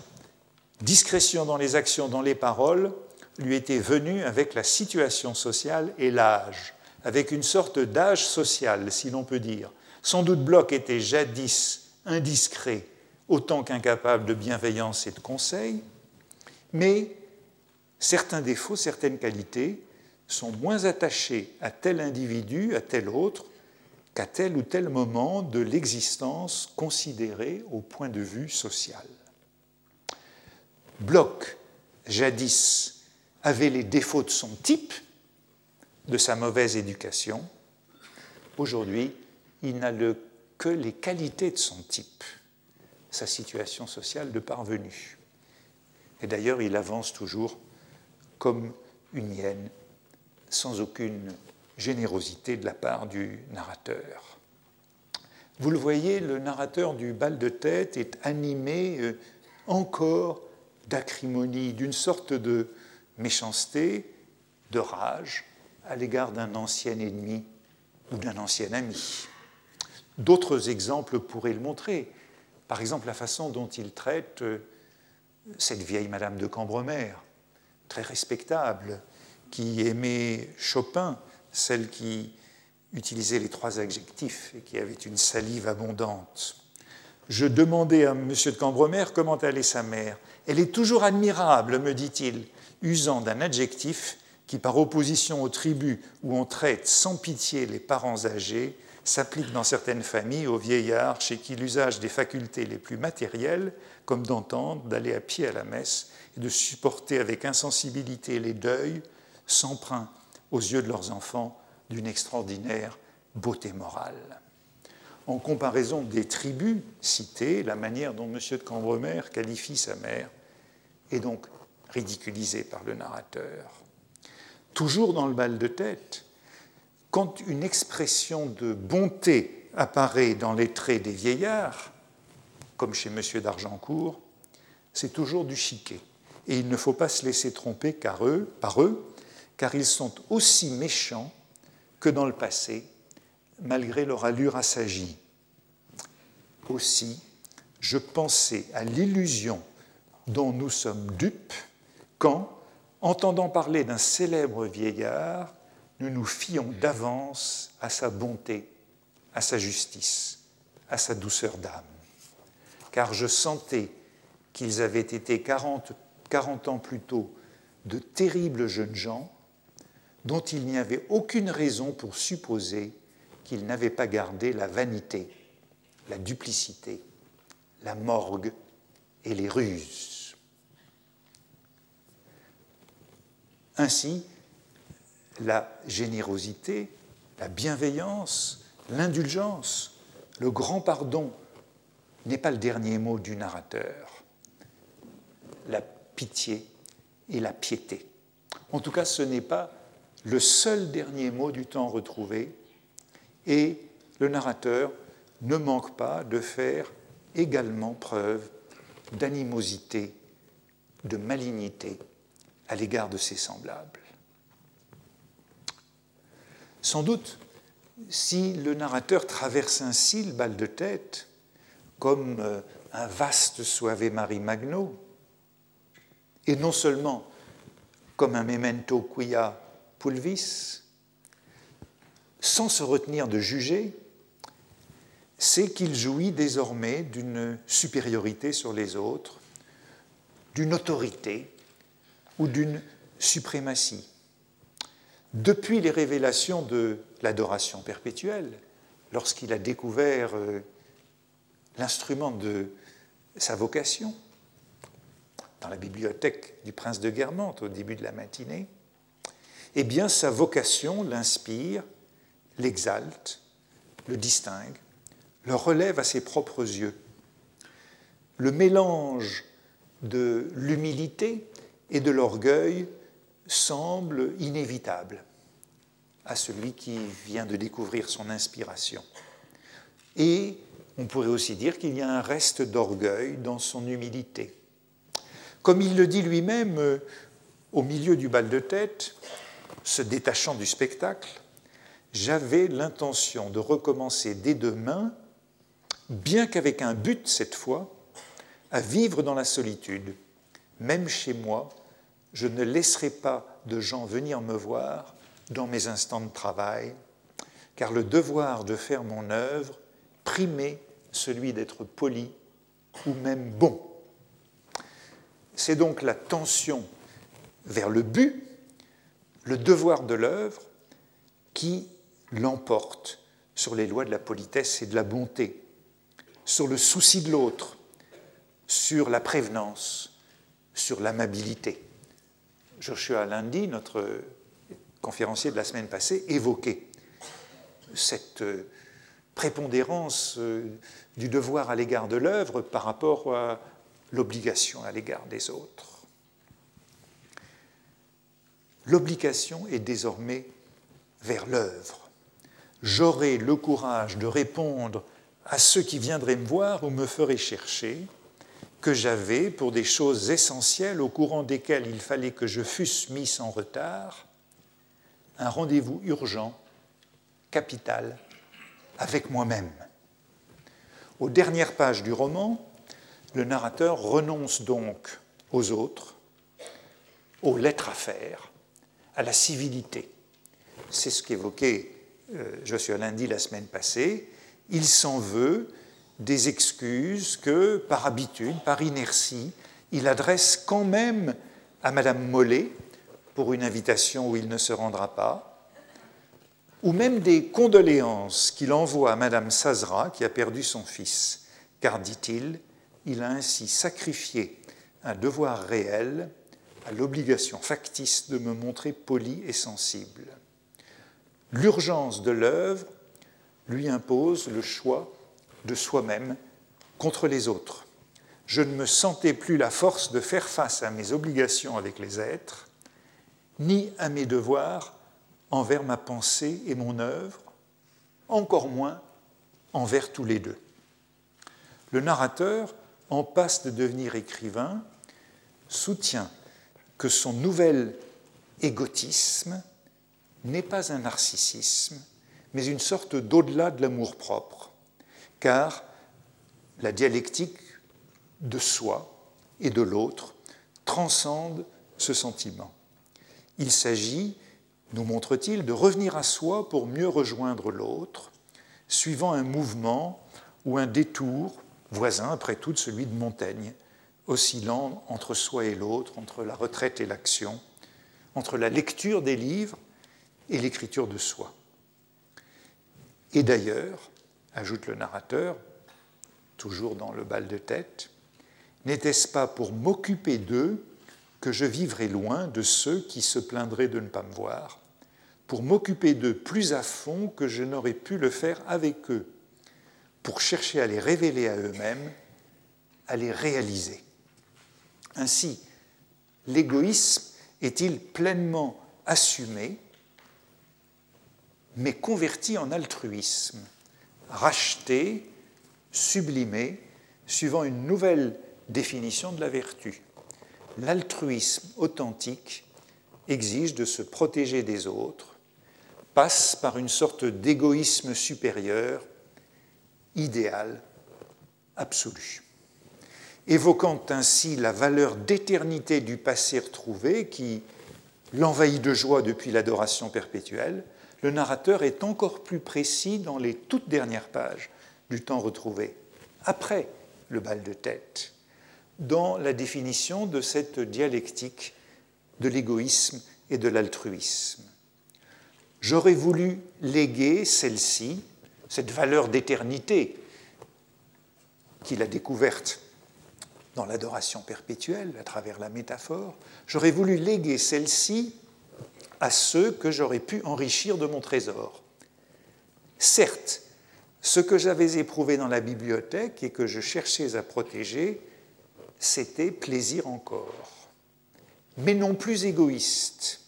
discrétion dans les actions, dans les paroles, lui était venue avec la situation sociale et l'âge, avec une sorte d'âge social, si l'on peut dire. Sans doute Bloch était jadis indiscret, autant qu'incapable de bienveillance et de conseil, mais certains défauts, certaines qualités sont moins attachés à tel individu, à tel autre, qu'à tel ou tel moment de l'existence considérée au point de vue social. Bloch, jadis, avait les défauts de son type, de sa mauvaise éducation. Aujourd'hui, il n'a que les qualités de son type, sa situation sociale de parvenu. Et d'ailleurs, il avance toujours comme une hyène, sans aucune générosité de la part du narrateur. Vous le voyez, le narrateur du bal de tête est animé euh, encore d'acrimonie, d'une sorte de méchanceté, de rage à l'égard d'un ancien ennemi ou d'un ancien ami. D'autres exemples pourraient le montrer. Par exemple, la façon dont il traite euh, cette vieille Madame de Cambremer, très respectable, qui aimait Chopin, celle qui utilisait les trois adjectifs et qui avait une salive abondante. Je demandais à M. de Cambremer comment allait sa mère. Elle est toujours admirable, me dit-il, usant d'un adjectif qui, par opposition aux tribus où on traite sans pitié les parents âgés, s'applique dans certaines familles aux vieillards chez qui l'usage des facultés les plus matérielles, comme d'entendre, d'aller à pied à la messe, et de supporter avec insensibilité les deuils, s'empruntent aux yeux de leurs enfants d'une extraordinaire beauté morale. En comparaison des tribus citées, la manière dont M. de Cambremer qualifie sa mère est donc ridiculisée par le narrateur. Toujours dans le bal de tête, quand une expression de bonté apparaît dans les traits des vieillards, comme chez M. d'Argencourt, c'est toujours du chiquet et il ne faut pas se laisser tromper par eux, car ils sont aussi méchants que dans le passé, malgré leur allure assagie. Aussi, je pensais à l'illusion dont nous sommes dupes quand, entendant parler d'un célèbre vieillard, nous nous fions d'avance à sa bonté, à sa justice, à sa douceur d'âme. Car je sentais qu'ils avaient été 40 40 ans plus tôt, de terribles jeunes gens dont il n'y avait aucune raison pour supposer qu'ils n'avaient pas gardé la vanité, la duplicité, la morgue et les ruses. Ainsi, la générosité, la bienveillance, l'indulgence, le grand pardon n'est pas le dernier mot du narrateur. La pitié et la piété. En tout cas, ce n'est pas le seul dernier mot du temps retrouvé, et le narrateur ne manque pas de faire également preuve d'animosité, de malignité à l'égard de ses semblables. Sans doute, si le narrateur traverse ainsi le bal de tête, comme euh, un vaste Suave Marie Magno, et non seulement comme un memento quia pulvis, sans se retenir de juger, c'est qu'il jouit désormais d'une supériorité sur les autres, d'une autorité ou d'une suprématie. Depuis les révélations de l'adoration perpétuelle, lorsqu'il a découvert euh, l'instrument de sa vocation dans la bibliothèque du prince de Guermantes au début de la matinée, eh bien sa vocation l'inspire, l'exalte, le distingue, le relève à ses propres yeux. Le mélange de l'humilité et de l'orgueil semble inévitable à celui qui vient de découvrir son inspiration. Et on pourrait aussi dire qu'il y a un reste d'orgueil dans son humilité. Comme il le dit lui-même euh, au milieu du bal de tête, se détachant du spectacle, j'avais l'intention de recommencer dès demain, bien qu'avec un but cette fois, à vivre dans la solitude. Même chez moi, je ne laisserai pas de gens venir me voir dans mes instants de travail, car le devoir de faire mon œuvre primait celui d'être poli ou même bon. C'est donc la tension vers le but, le devoir de l'œuvre, qui l'emporte sur les lois de la politesse et de la bonté, sur le souci de l'autre, sur la prévenance, sur l'amabilité. Joshua Lundi, notre conférencier de la semaine passée, évoquait cette euh, prépondérance euh, du devoir à l'égard de l'œuvre par rapport à l'obligation à l'égard des autres. L'obligation est désormais vers l'œuvre. J'aurai le courage de répondre à ceux qui viendraient me voir ou me feraient chercher que j'avais pour des choses essentielles au courant desquelles il fallait que je fusse mis en retard, un rendez-vous urgent, capital, avec moi-même. Aux dernières pages du roman, le narrateur renonce donc aux autres, aux lettres à faire, à la civilité. C'est ce qu'évoquait Joshua Lundi la semaine passée. Il s'en veut des excuses que, par habitude, par inertie, il adresse quand même à Madame Mollet pour une invitation où il ne se rendra pas, ou même des condoléances qu'il envoie à Madame Sazra qui a perdu son fils, car, dit-il, il a ainsi sacrifié un devoir réel à l'obligation factice de me montrer poli et sensible. L'urgence de l'œuvre lui impose le choix de soi-même contre les autres. Je ne me sentais plus la force de faire face à mes obligations avec les êtres, ni à mes devoirs envers ma pensée et mon œuvre, encore moins envers tous les deux. Le narrateur, en passe de devenir écrivain, soutient que son nouvel égotisme n'est pas un narcissisme, mais une sorte d'au-delà de l'amour-propre, car la dialectique de soi et de l'autre transcende ce sentiment. Il s'agit nous montre-t-il, de revenir à soi pour mieux rejoindre l'autre, suivant un mouvement ou un détour, voisin après tout de celui de Montaigne, oscillant entre soi et l'autre, entre la retraite et l'action, entre la lecture des livres et l'écriture de soi. Et d'ailleurs, ajoute le narrateur, toujours dans le bal de tête, n'était-ce pas pour m'occuper d'eux que je vivrais loin de ceux qui se plaindraient de ne pas me voir pour m'occuper d'eux plus à fond que je n'aurais pu le faire avec eux, pour chercher à les révéler à eux-mêmes, à les réaliser. Ainsi, l'égoïsme est-il pleinement assumé, mais converti en altruisme, racheté sublimée suivant une nouvelle définition de la vertu. L'altruisme authentique exige de se protéger des autres, passe par une sorte d'égoïsme supérieur, idéal, absolu. Évoquant ainsi la valeur d'éternité du passé retrouvé qui l'envahit de joie depuis l'adoration perpétuelle, le narrateur est encore plus précis dans les toutes dernières pages du temps retrouvé, après le bal de tête, dans la définition de cette dialectique de l'égoïsme et de l'altruisme. J'aurais voulu léguer celle-ci, cette valeur d'éternité qu'il a découverte dans l'adoration perpétuelle à travers la métaphore, j'aurais voulu léguer celle-ci à ceux que j'aurais pu enrichir de mon trésor. Certes, ce que j'avais éprouvé dans la bibliothèque et que je cherchais à protéger, c'était plaisir encore, mais non plus égoïste,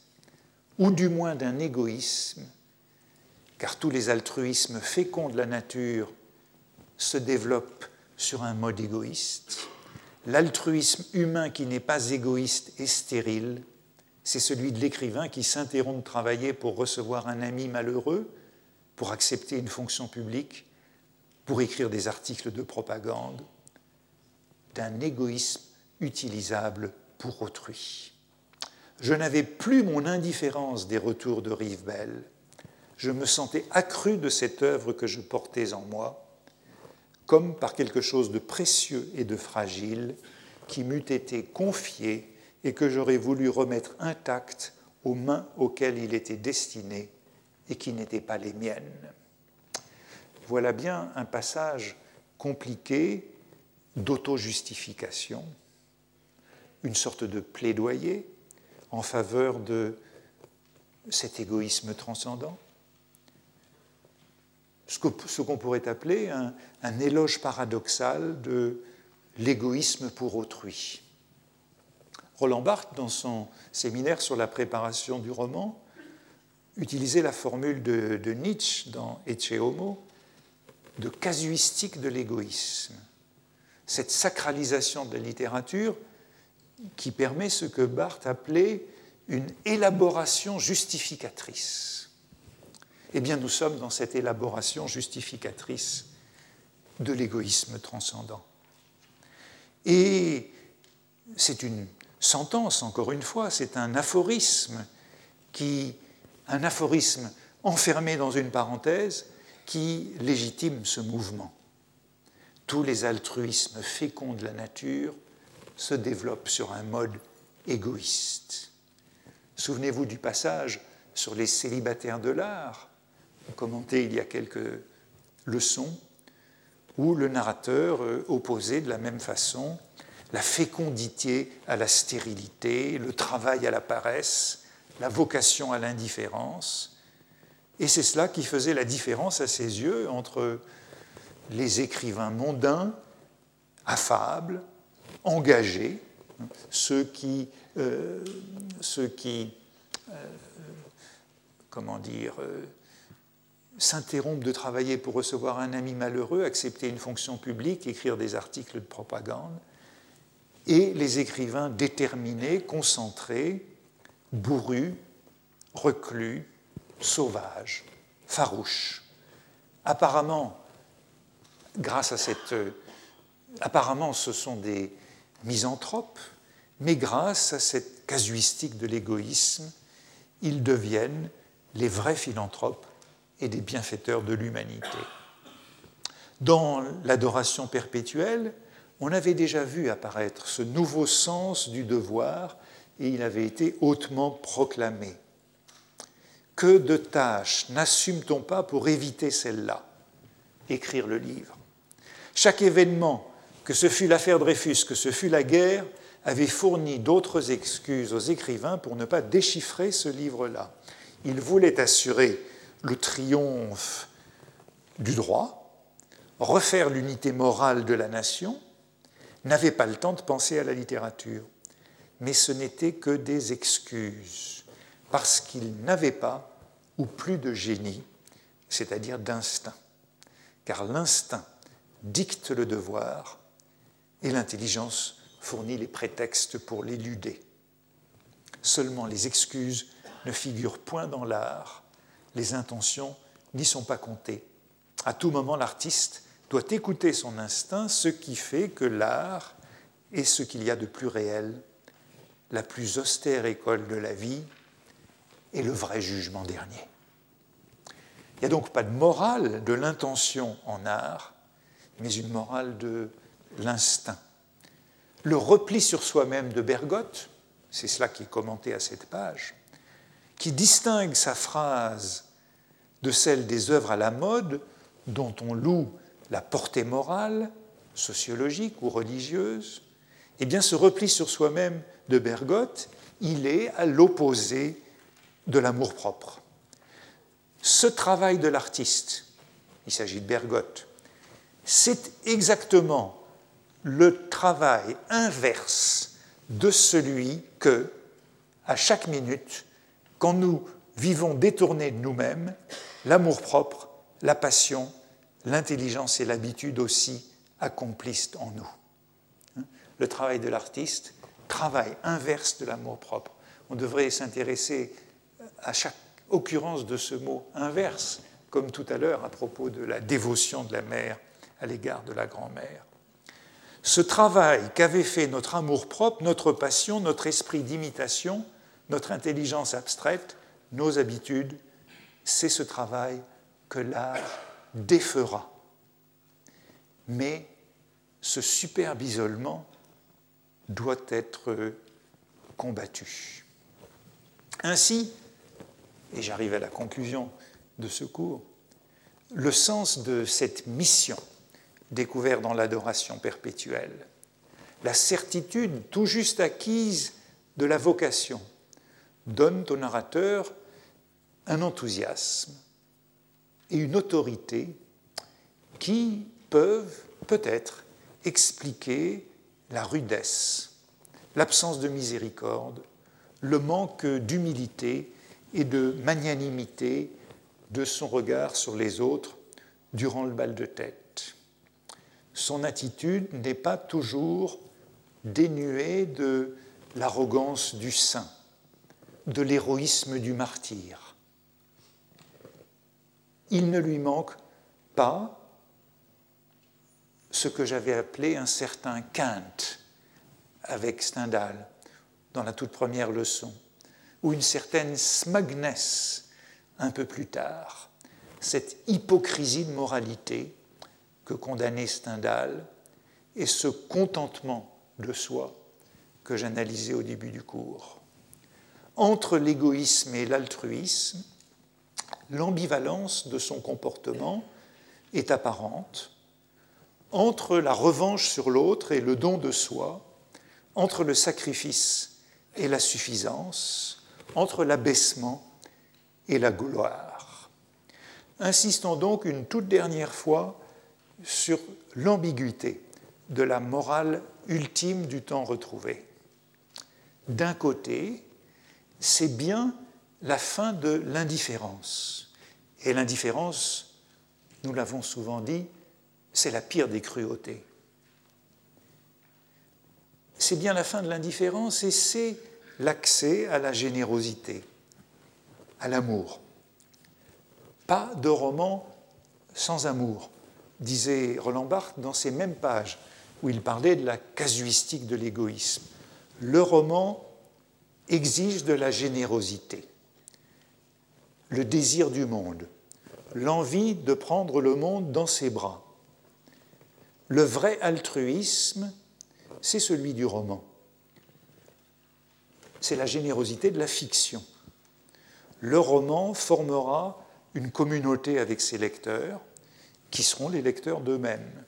ou du moins d'un égoïsme, car tous les altruismes féconds de la nature se développent sur un mode égoïste. L'altruisme humain qui n'est pas égoïste et stérile, c'est celui de l'écrivain qui s'interrompt de travailler pour recevoir un ami malheureux, pour accepter une fonction publique, pour écrire des articles de propagande, d'un égoïsme utilisable pour autrui. Je n'avais plus mon indifférence des retours de Rivebelle. Je me sentais accru de cette œuvre que je portais en moi, comme par quelque chose de précieux et de fragile qui m'eût été confié et que j'aurais voulu remettre intact aux mains auxquelles il était destiné et qui n'étaient pas les miennes. Voilà bien un passage compliqué d'auto-justification, une sorte de plaidoyer en faveur de cet égoïsme transcendant, ce qu'on pourrait appeler un, un, éloge paradoxal de l'égoïsme pour autrui. Roland Barthes, dans son séminaire sur la préparation du roman, utilisait la formule de, Nietzsche dans Ecce Homo de casuistique de l'égoïsme. Cette sacralisation de la littérature qui permet ce que Barthes appelait une élaboration justificatrice. Eh bien, nous sommes dans cette élaboration justificatrice de l'égoïsme transcendant. Et c'est une sentence, encore une fois, c'est un aphorisme qui, un aphorisme enfermé dans une parenthèse qui légitime ce mouvement. Tous les altruismes féconds de la nature se développent sur un mode égoïste. Souvenez-vous du passage sur les célibataires de l'art, commenté il y a quelques leçons, où le narrateur euh, opposait de la même façon la fécondité à la stérilité, le travail à la paresse, la vocation à l'indifférence. Et c'est cela qui faisait la différence à ses yeux entre les écrivains mondains, affables, engagés, ceux qui, euh, euh, comment dire, euh, s'interrompent de travailler pour recevoir un ami malheureux, accepter une fonction publique, écrire des articles de propagande, et les écrivains déterminés, concentrés, bourrus, reclus, sauvages, farouches. Apparemment, grâce à cette... apparemment, ce sont des misanthropes, mais grâce à cette casuistique de l'égoïsme, ils deviennent les vrais philanthropes et des bienfaiteurs de l'humanité. Dans l'adoration perpétuelle, on avait déjà vu apparaître ce nouveau sens du devoir et il avait été hautement proclamé. Que de tâches n'assume-t-on pas pour éviter celle-là Écrire le livre. Chaque événement, que ce fût l'affaire Dreyfus, que ce fût la guerre, avait fourni d'autres excuses aux écrivains pour ne pas déchiffrer ce livre-là. Il voulait assurer le triomphe du droit, refaire l'unité morale de la nation, n'avait pas le temps de penser à la littérature. Mais ce n'était que des excuses, parce qu'il n'avait pas ou plus de génie, c'est-à-dire d'instinct. Car l'instinct dicte le devoir et l'intelligence fournit les prétextes pour l'éluder. Seulement les excuses ne figurent point dans l'art, les intentions n'y sont pas comptées. À tout moment, l'artiste doit écouter son instinct, ce qui fait que l'art est ce qu'il y a de plus réel, la plus austère école de la vie et le vrai jugement dernier. Il n'y a donc pas de morale de l'intention en art, mais une morale de l'instinct. Le repli sur soi-même de Bergotte, c'est cela qui est commenté à cette page, qui distingue sa phrase de celle des œuvres à la mode dont on loue la portée morale, sociologique ou religieuse, eh bien ce repli sur soi-même de Bergotte, il est à l'opposé de l'amour-propre. Ce travail de l'artiste, il s'agit de Bergotte, c'est exactement le travail inverse de celui que, à chaque minute, quand nous vivons détournés de nous-mêmes, l'amour-propre, la passion, l'intelligence et l'habitude aussi accomplissent en nous. Le travail de l'artiste, travail inverse de l'amour-propre. On devrait s'intéresser à chaque occurrence de ce mot inverse, comme tout à l'heure à propos de la dévotion de la mère à l'égard de la grand-mère. Ce travail qu'avait fait notre amour-propre, notre passion, notre esprit d'imitation, notre intelligence abstraite, nos habitudes, c'est ce travail que l'art défera. Mais ce superbe isolement doit être combattu. Ainsi, et j'arrive à la conclusion de ce cours, le sens de cette mission découverte dans l'adoration perpétuelle, la certitude tout juste acquise de la vocation, donne au narrateur un enthousiasme et une autorité qui peuvent peut-être expliquer la rudesse, l'absence de miséricorde, le manque d'humilité et de magnanimité de son regard sur les autres durant le bal de tête. Son attitude n'est pas toujours dénuée de l'arrogance du saint, de l'héroïsme du martyr. Il ne lui manque pas ce que j'avais appelé un certain quinte avec Stendhal dans la toute première leçon, ou une certaine smugness un peu plus tard, cette hypocrisie de moralité que condamnait Stendhal et ce contentement de soi que j'analysais au début du cours. Entre l'égoïsme et l'altruisme, l'ambivalence de son comportement est apparente. Entre la revanche sur l'autre et le don de soi, entre le sacrifice et la suffisance, entre l'abaissement et la gloire. Insistons donc une toute dernière fois sur l'ambiguïté de la morale ultime du temps retrouvé. D'un côté, c'est bien la fin de l'indifférence. Et l'indifférence, nous l'avons souvent dit, c'est la pire des cruautés. C'est bien la fin de l'indifférence et c'est l'accès à la générosité, à l'amour. Pas de roman sans amour, disait Roland Barthes dans ces mêmes pages où il parlait de la casuistique de l'égoïsme. Le roman exige de la générosité, le désir du monde, l'envie de prendre le monde dans ses bras. Le vrai altruisme, c'est celui du roman c'est la générosité de la fiction. Le roman formera une communauté avec ses lecteurs, qui seront les lecteurs d'eux-mêmes.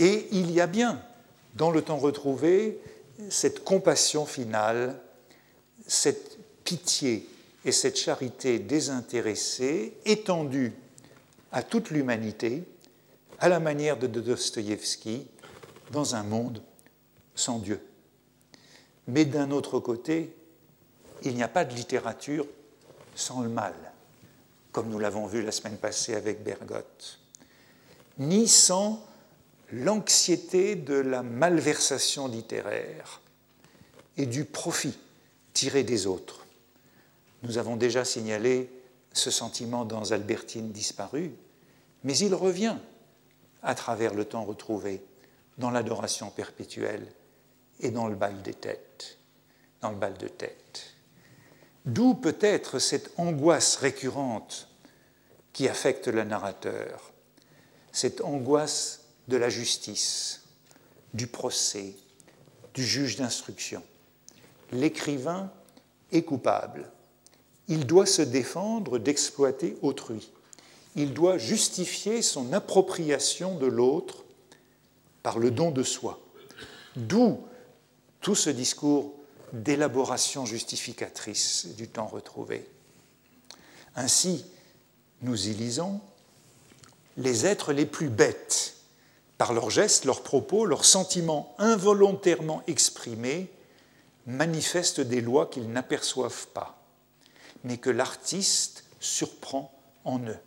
Et il y a bien, dans le temps retrouvé, cette compassion finale, cette pitié et cette charité désintéressée étendue à toute l'humanité, à la manière de Dostoïevski, dans un monde sans Dieu. Mais d'un autre côté, il n'y a pas de littérature sans le mal, comme nous l'avons vu la semaine passée avec Bergotte, ni sans l'anxiété de la malversation littéraire et du profit tiré des autres. Nous avons déjà signalé ce sentiment dans Albertine disparue, mais il revient à travers le temps retrouvé, dans l'adoration perpétuelle et dans le bal des têtes, dans le bal de tête. D'où peut-être cette angoisse récurrente qui affecte le narrateur, cette angoisse de la justice, du procès, du juge d'instruction. L'écrivain est coupable. Il doit se défendre d'exploiter autrui. Il doit justifier son appropriation de l'autre par le don de soi. D'où tout ce discours d'élaboration justificatrice du temps retrouvé. Ainsi, nous y lisons, les êtres les plus bêtes, par leurs gestes, leurs propos, leurs sentiments involontairement exprimés, manifestent des lois qu'ils n'aperçoivent pas, mais que l'artiste surprend en eux.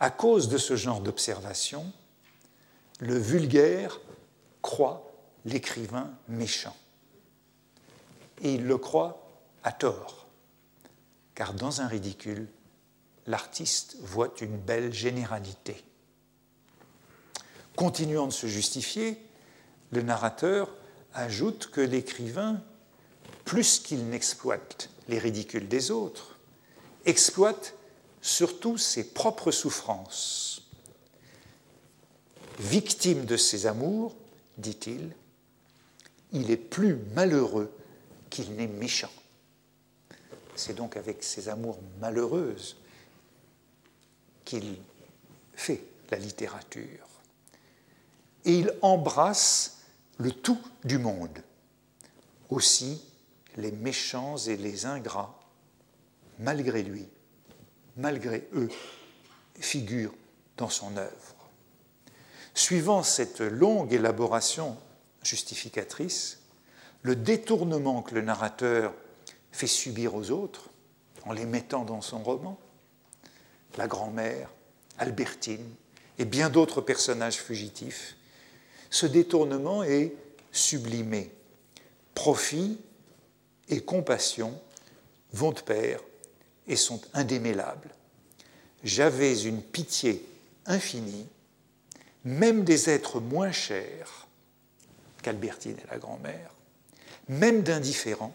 À cause de ce genre d'observation, le vulgaire croit l'écrivain méchant. Et il le croit à tort, car dans un ridicule, l'artiste voit une belle généralité. Continuant de se justifier, le narrateur ajoute que l'écrivain, plus qu'il n'exploite les ridicules des autres, exploite surtout ses propres souffrances. Victime de ses amours, dit-il, il est plus malheureux qu'il n'est méchant. C'est donc avec ses amours malheureuses qu'il fait la littérature. Et il embrasse le tout du monde, aussi les méchants et les ingrats, malgré lui, malgré eux, figurent dans son œuvre. Suivant cette longue élaboration justificatrice, le détournement que le narrateur fait subir aux autres en les mettant dans son roman, la grand-mère, Albertine et bien d'autres personnages fugitifs, ce détournement est sublimé. Profit et compassion vont de pair et sont indémêlables. J'avais une pitié infinie, même des êtres moins chers qu'Albertine et la grand-mère, même d'indifférents,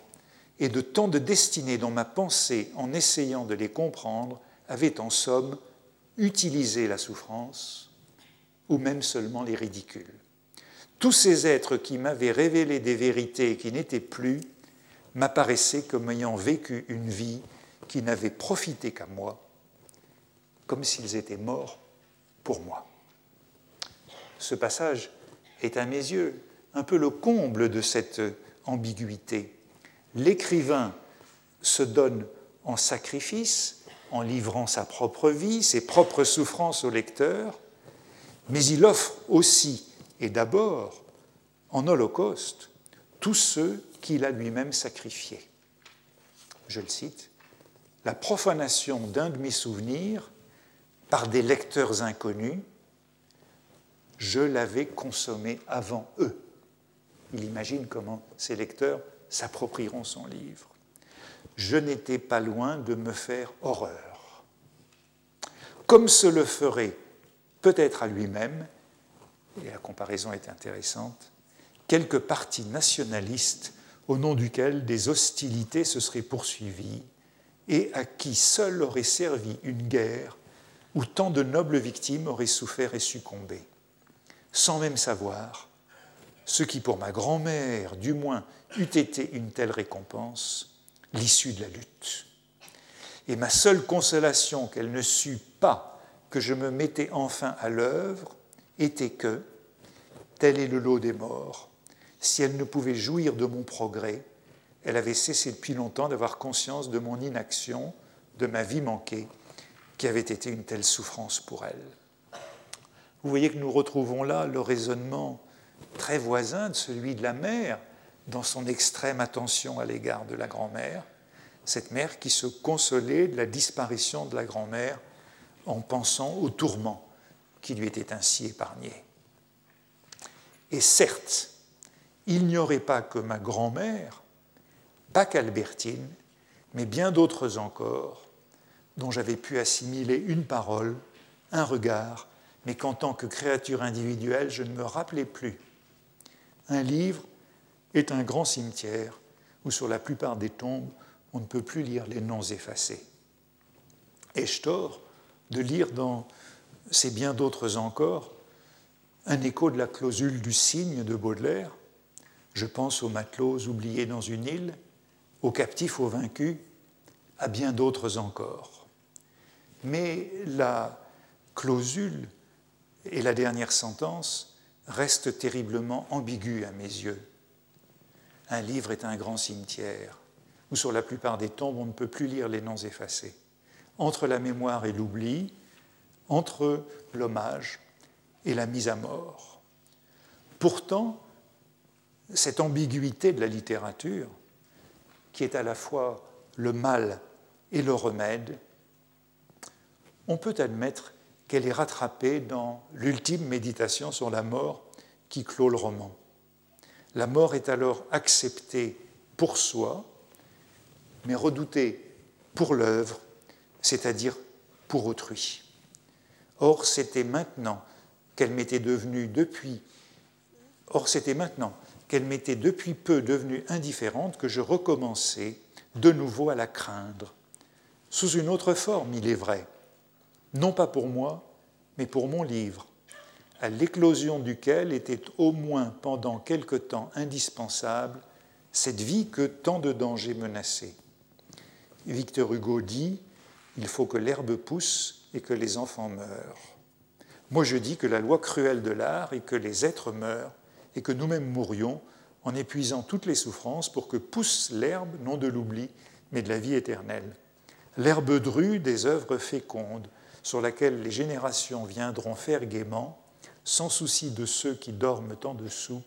et de tant de destinées dont ma pensée, en essayant de les comprendre, avait en somme utilisé la souffrance, ou même seulement les ridicules. Tous ces êtres qui m'avaient révélé des vérités qui n'étaient plus m'apparaissaient comme ayant vécu une vie qui n'avait profité qu'à moi, comme s'ils étaient morts pour moi. Ce passage est à mes yeux un peu le comble de cette ambiguïté. L'écrivain se donne en sacrifice en livrant sa propre vie, ses propres souffrances au lecteur, mais il offre aussi et d'abord en holocauste tous ceux qu'il a lui-même sacrifiés. Je le cite, la profanation d'un de mes souvenirs par des lecteurs inconnus, je l'avais consommé avant eux. Il imagine comment ces lecteurs s'approprieront son livre. Je n'étais pas loin de me faire horreur. Comme se le ferait peut-être à lui-même et la comparaison est intéressante, quelques partis nationalistes au nom duquel des hostilités se seraient poursuivies et à qui seul aurait servi une guerre où tant de nobles victimes auraient souffert et succombé, sans même savoir ce qui pour ma grand-mère, du moins, eût été une telle récompense, l'issue de la lutte. Et ma seule consolation qu'elle ne sût pas que je me mettais enfin à l'œuvre était que, tel est le lot des morts, si elle ne pouvait jouir de mon progrès, elle avait cessé depuis longtemps d'avoir conscience de mon inaction, de ma vie manquée, qui avait été une telle souffrance pour elle. Vous voyez que nous retrouvons là le raisonnement très voisin de celui de la mère dans son extrême attention à l'égard de la grand-mère, cette mère qui se consolait de la disparition de la grand-mère en pensant au tourment qui lui était ainsi épargné. Et certes, il n'y aurait pas que ma grand-mère, pas qu'Albertine, mais bien d'autres encore, dont j'avais pu assimiler une parole, un regard, mais qu'en tant que créature individuelle, je ne me rappelais plus. Un livre est un grand cimetière où sur la plupart des tombes, on ne peut plus lire les noms effacés. Ai-je tort de lire dans ces bien d'autres encore un écho de la clausule du cygne de Baudelaire Je pense aux matelots oubliés dans une île, aux captifs, aux vaincus, à bien d'autres encore. Mais la clausule et la dernière sentence restent terriblement ambiguës à mes yeux. Un livre est un grand cimetière où sur la plupart des tombes on ne peut plus lire les noms effacés. Entre la mémoire et l'oubli, entre l'hommage et la mise à mort. Pourtant, cette ambiguïté de la littérature, qui est à la fois le mal et le remède, on peut admettre qu'elle est rattrapée dans l'ultime méditation sur la mort qui clôt le roman. La mort est alors acceptée pour soi, mais redoutée pour l'œuvre, c'est-à-dire pour autrui. Or, c'était maintenant qu'elle m'était devenue depuis Or, c'était maintenant qu'elle m'était depuis peu devenue indifférente que je recommençais de nouveau à la craindre, sous une autre forme, il est vrai, non pas pour moi, mais pour mon livre, à l'éclosion duquel était au moins pendant quelque temps indispensable cette vie que tant de dangers menaçaient. Victor Hugo dit Il faut que l'herbe pousse et que les enfants meurent. Moi je dis que la loi cruelle de l'art est que les êtres meurent et que nous-mêmes mourions en épuisant toutes les souffrances pour que pousse l'herbe, non de l'oubli, mais de la vie éternelle. L'herbe drue des œuvres fécondes, sur laquelle les générations viendront faire gaiement, sans souci de ceux qui dorment en dessous,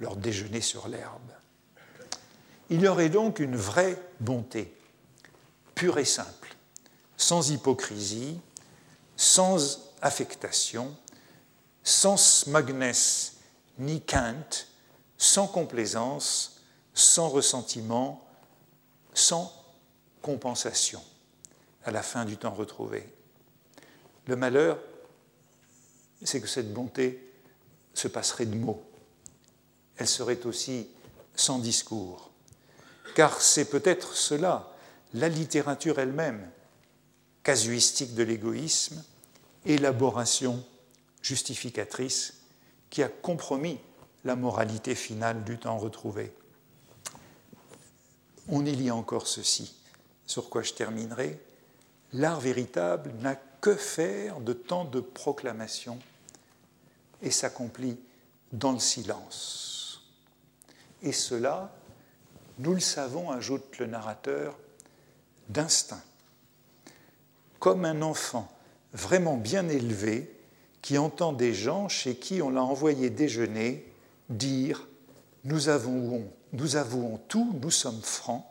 leur déjeuner sur l'herbe. Il y aurait donc une vraie bonté, pure et simple, sans hypocrisie, sans affectation, sans smugness ni quinte, sans complaisance, sans ressentiment, sans compensation à la fin du temps retrouvé. Le malheur, c'est que cette bonté se passerait de mots. Elle serait aussi sans discours. Car c'est peut-être cela, la littérature elle-même, casuistique de l'égoïsme, élaboration justificatrice, qui a compromis la moralité finale du temps retrouvé. On y lit encore ceci, sur quoi je terminerai. L'art véritable n'a que faire de tant de proclamations et s'accomplit dans le silence. Et cela, nous le savons, ajoute le narrateur, d'instinct. Comme un enfant vraiment bien élevé qui entend des gens chez qui on l'a envoyé déjeuner dire nous avouons, tout, nous sommes francs,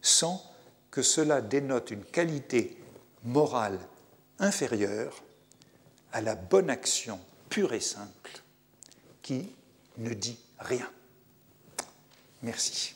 sans que cela dénote une qualité morale inférieure à la bonne action pure et simple qui ne dit rien. Merci.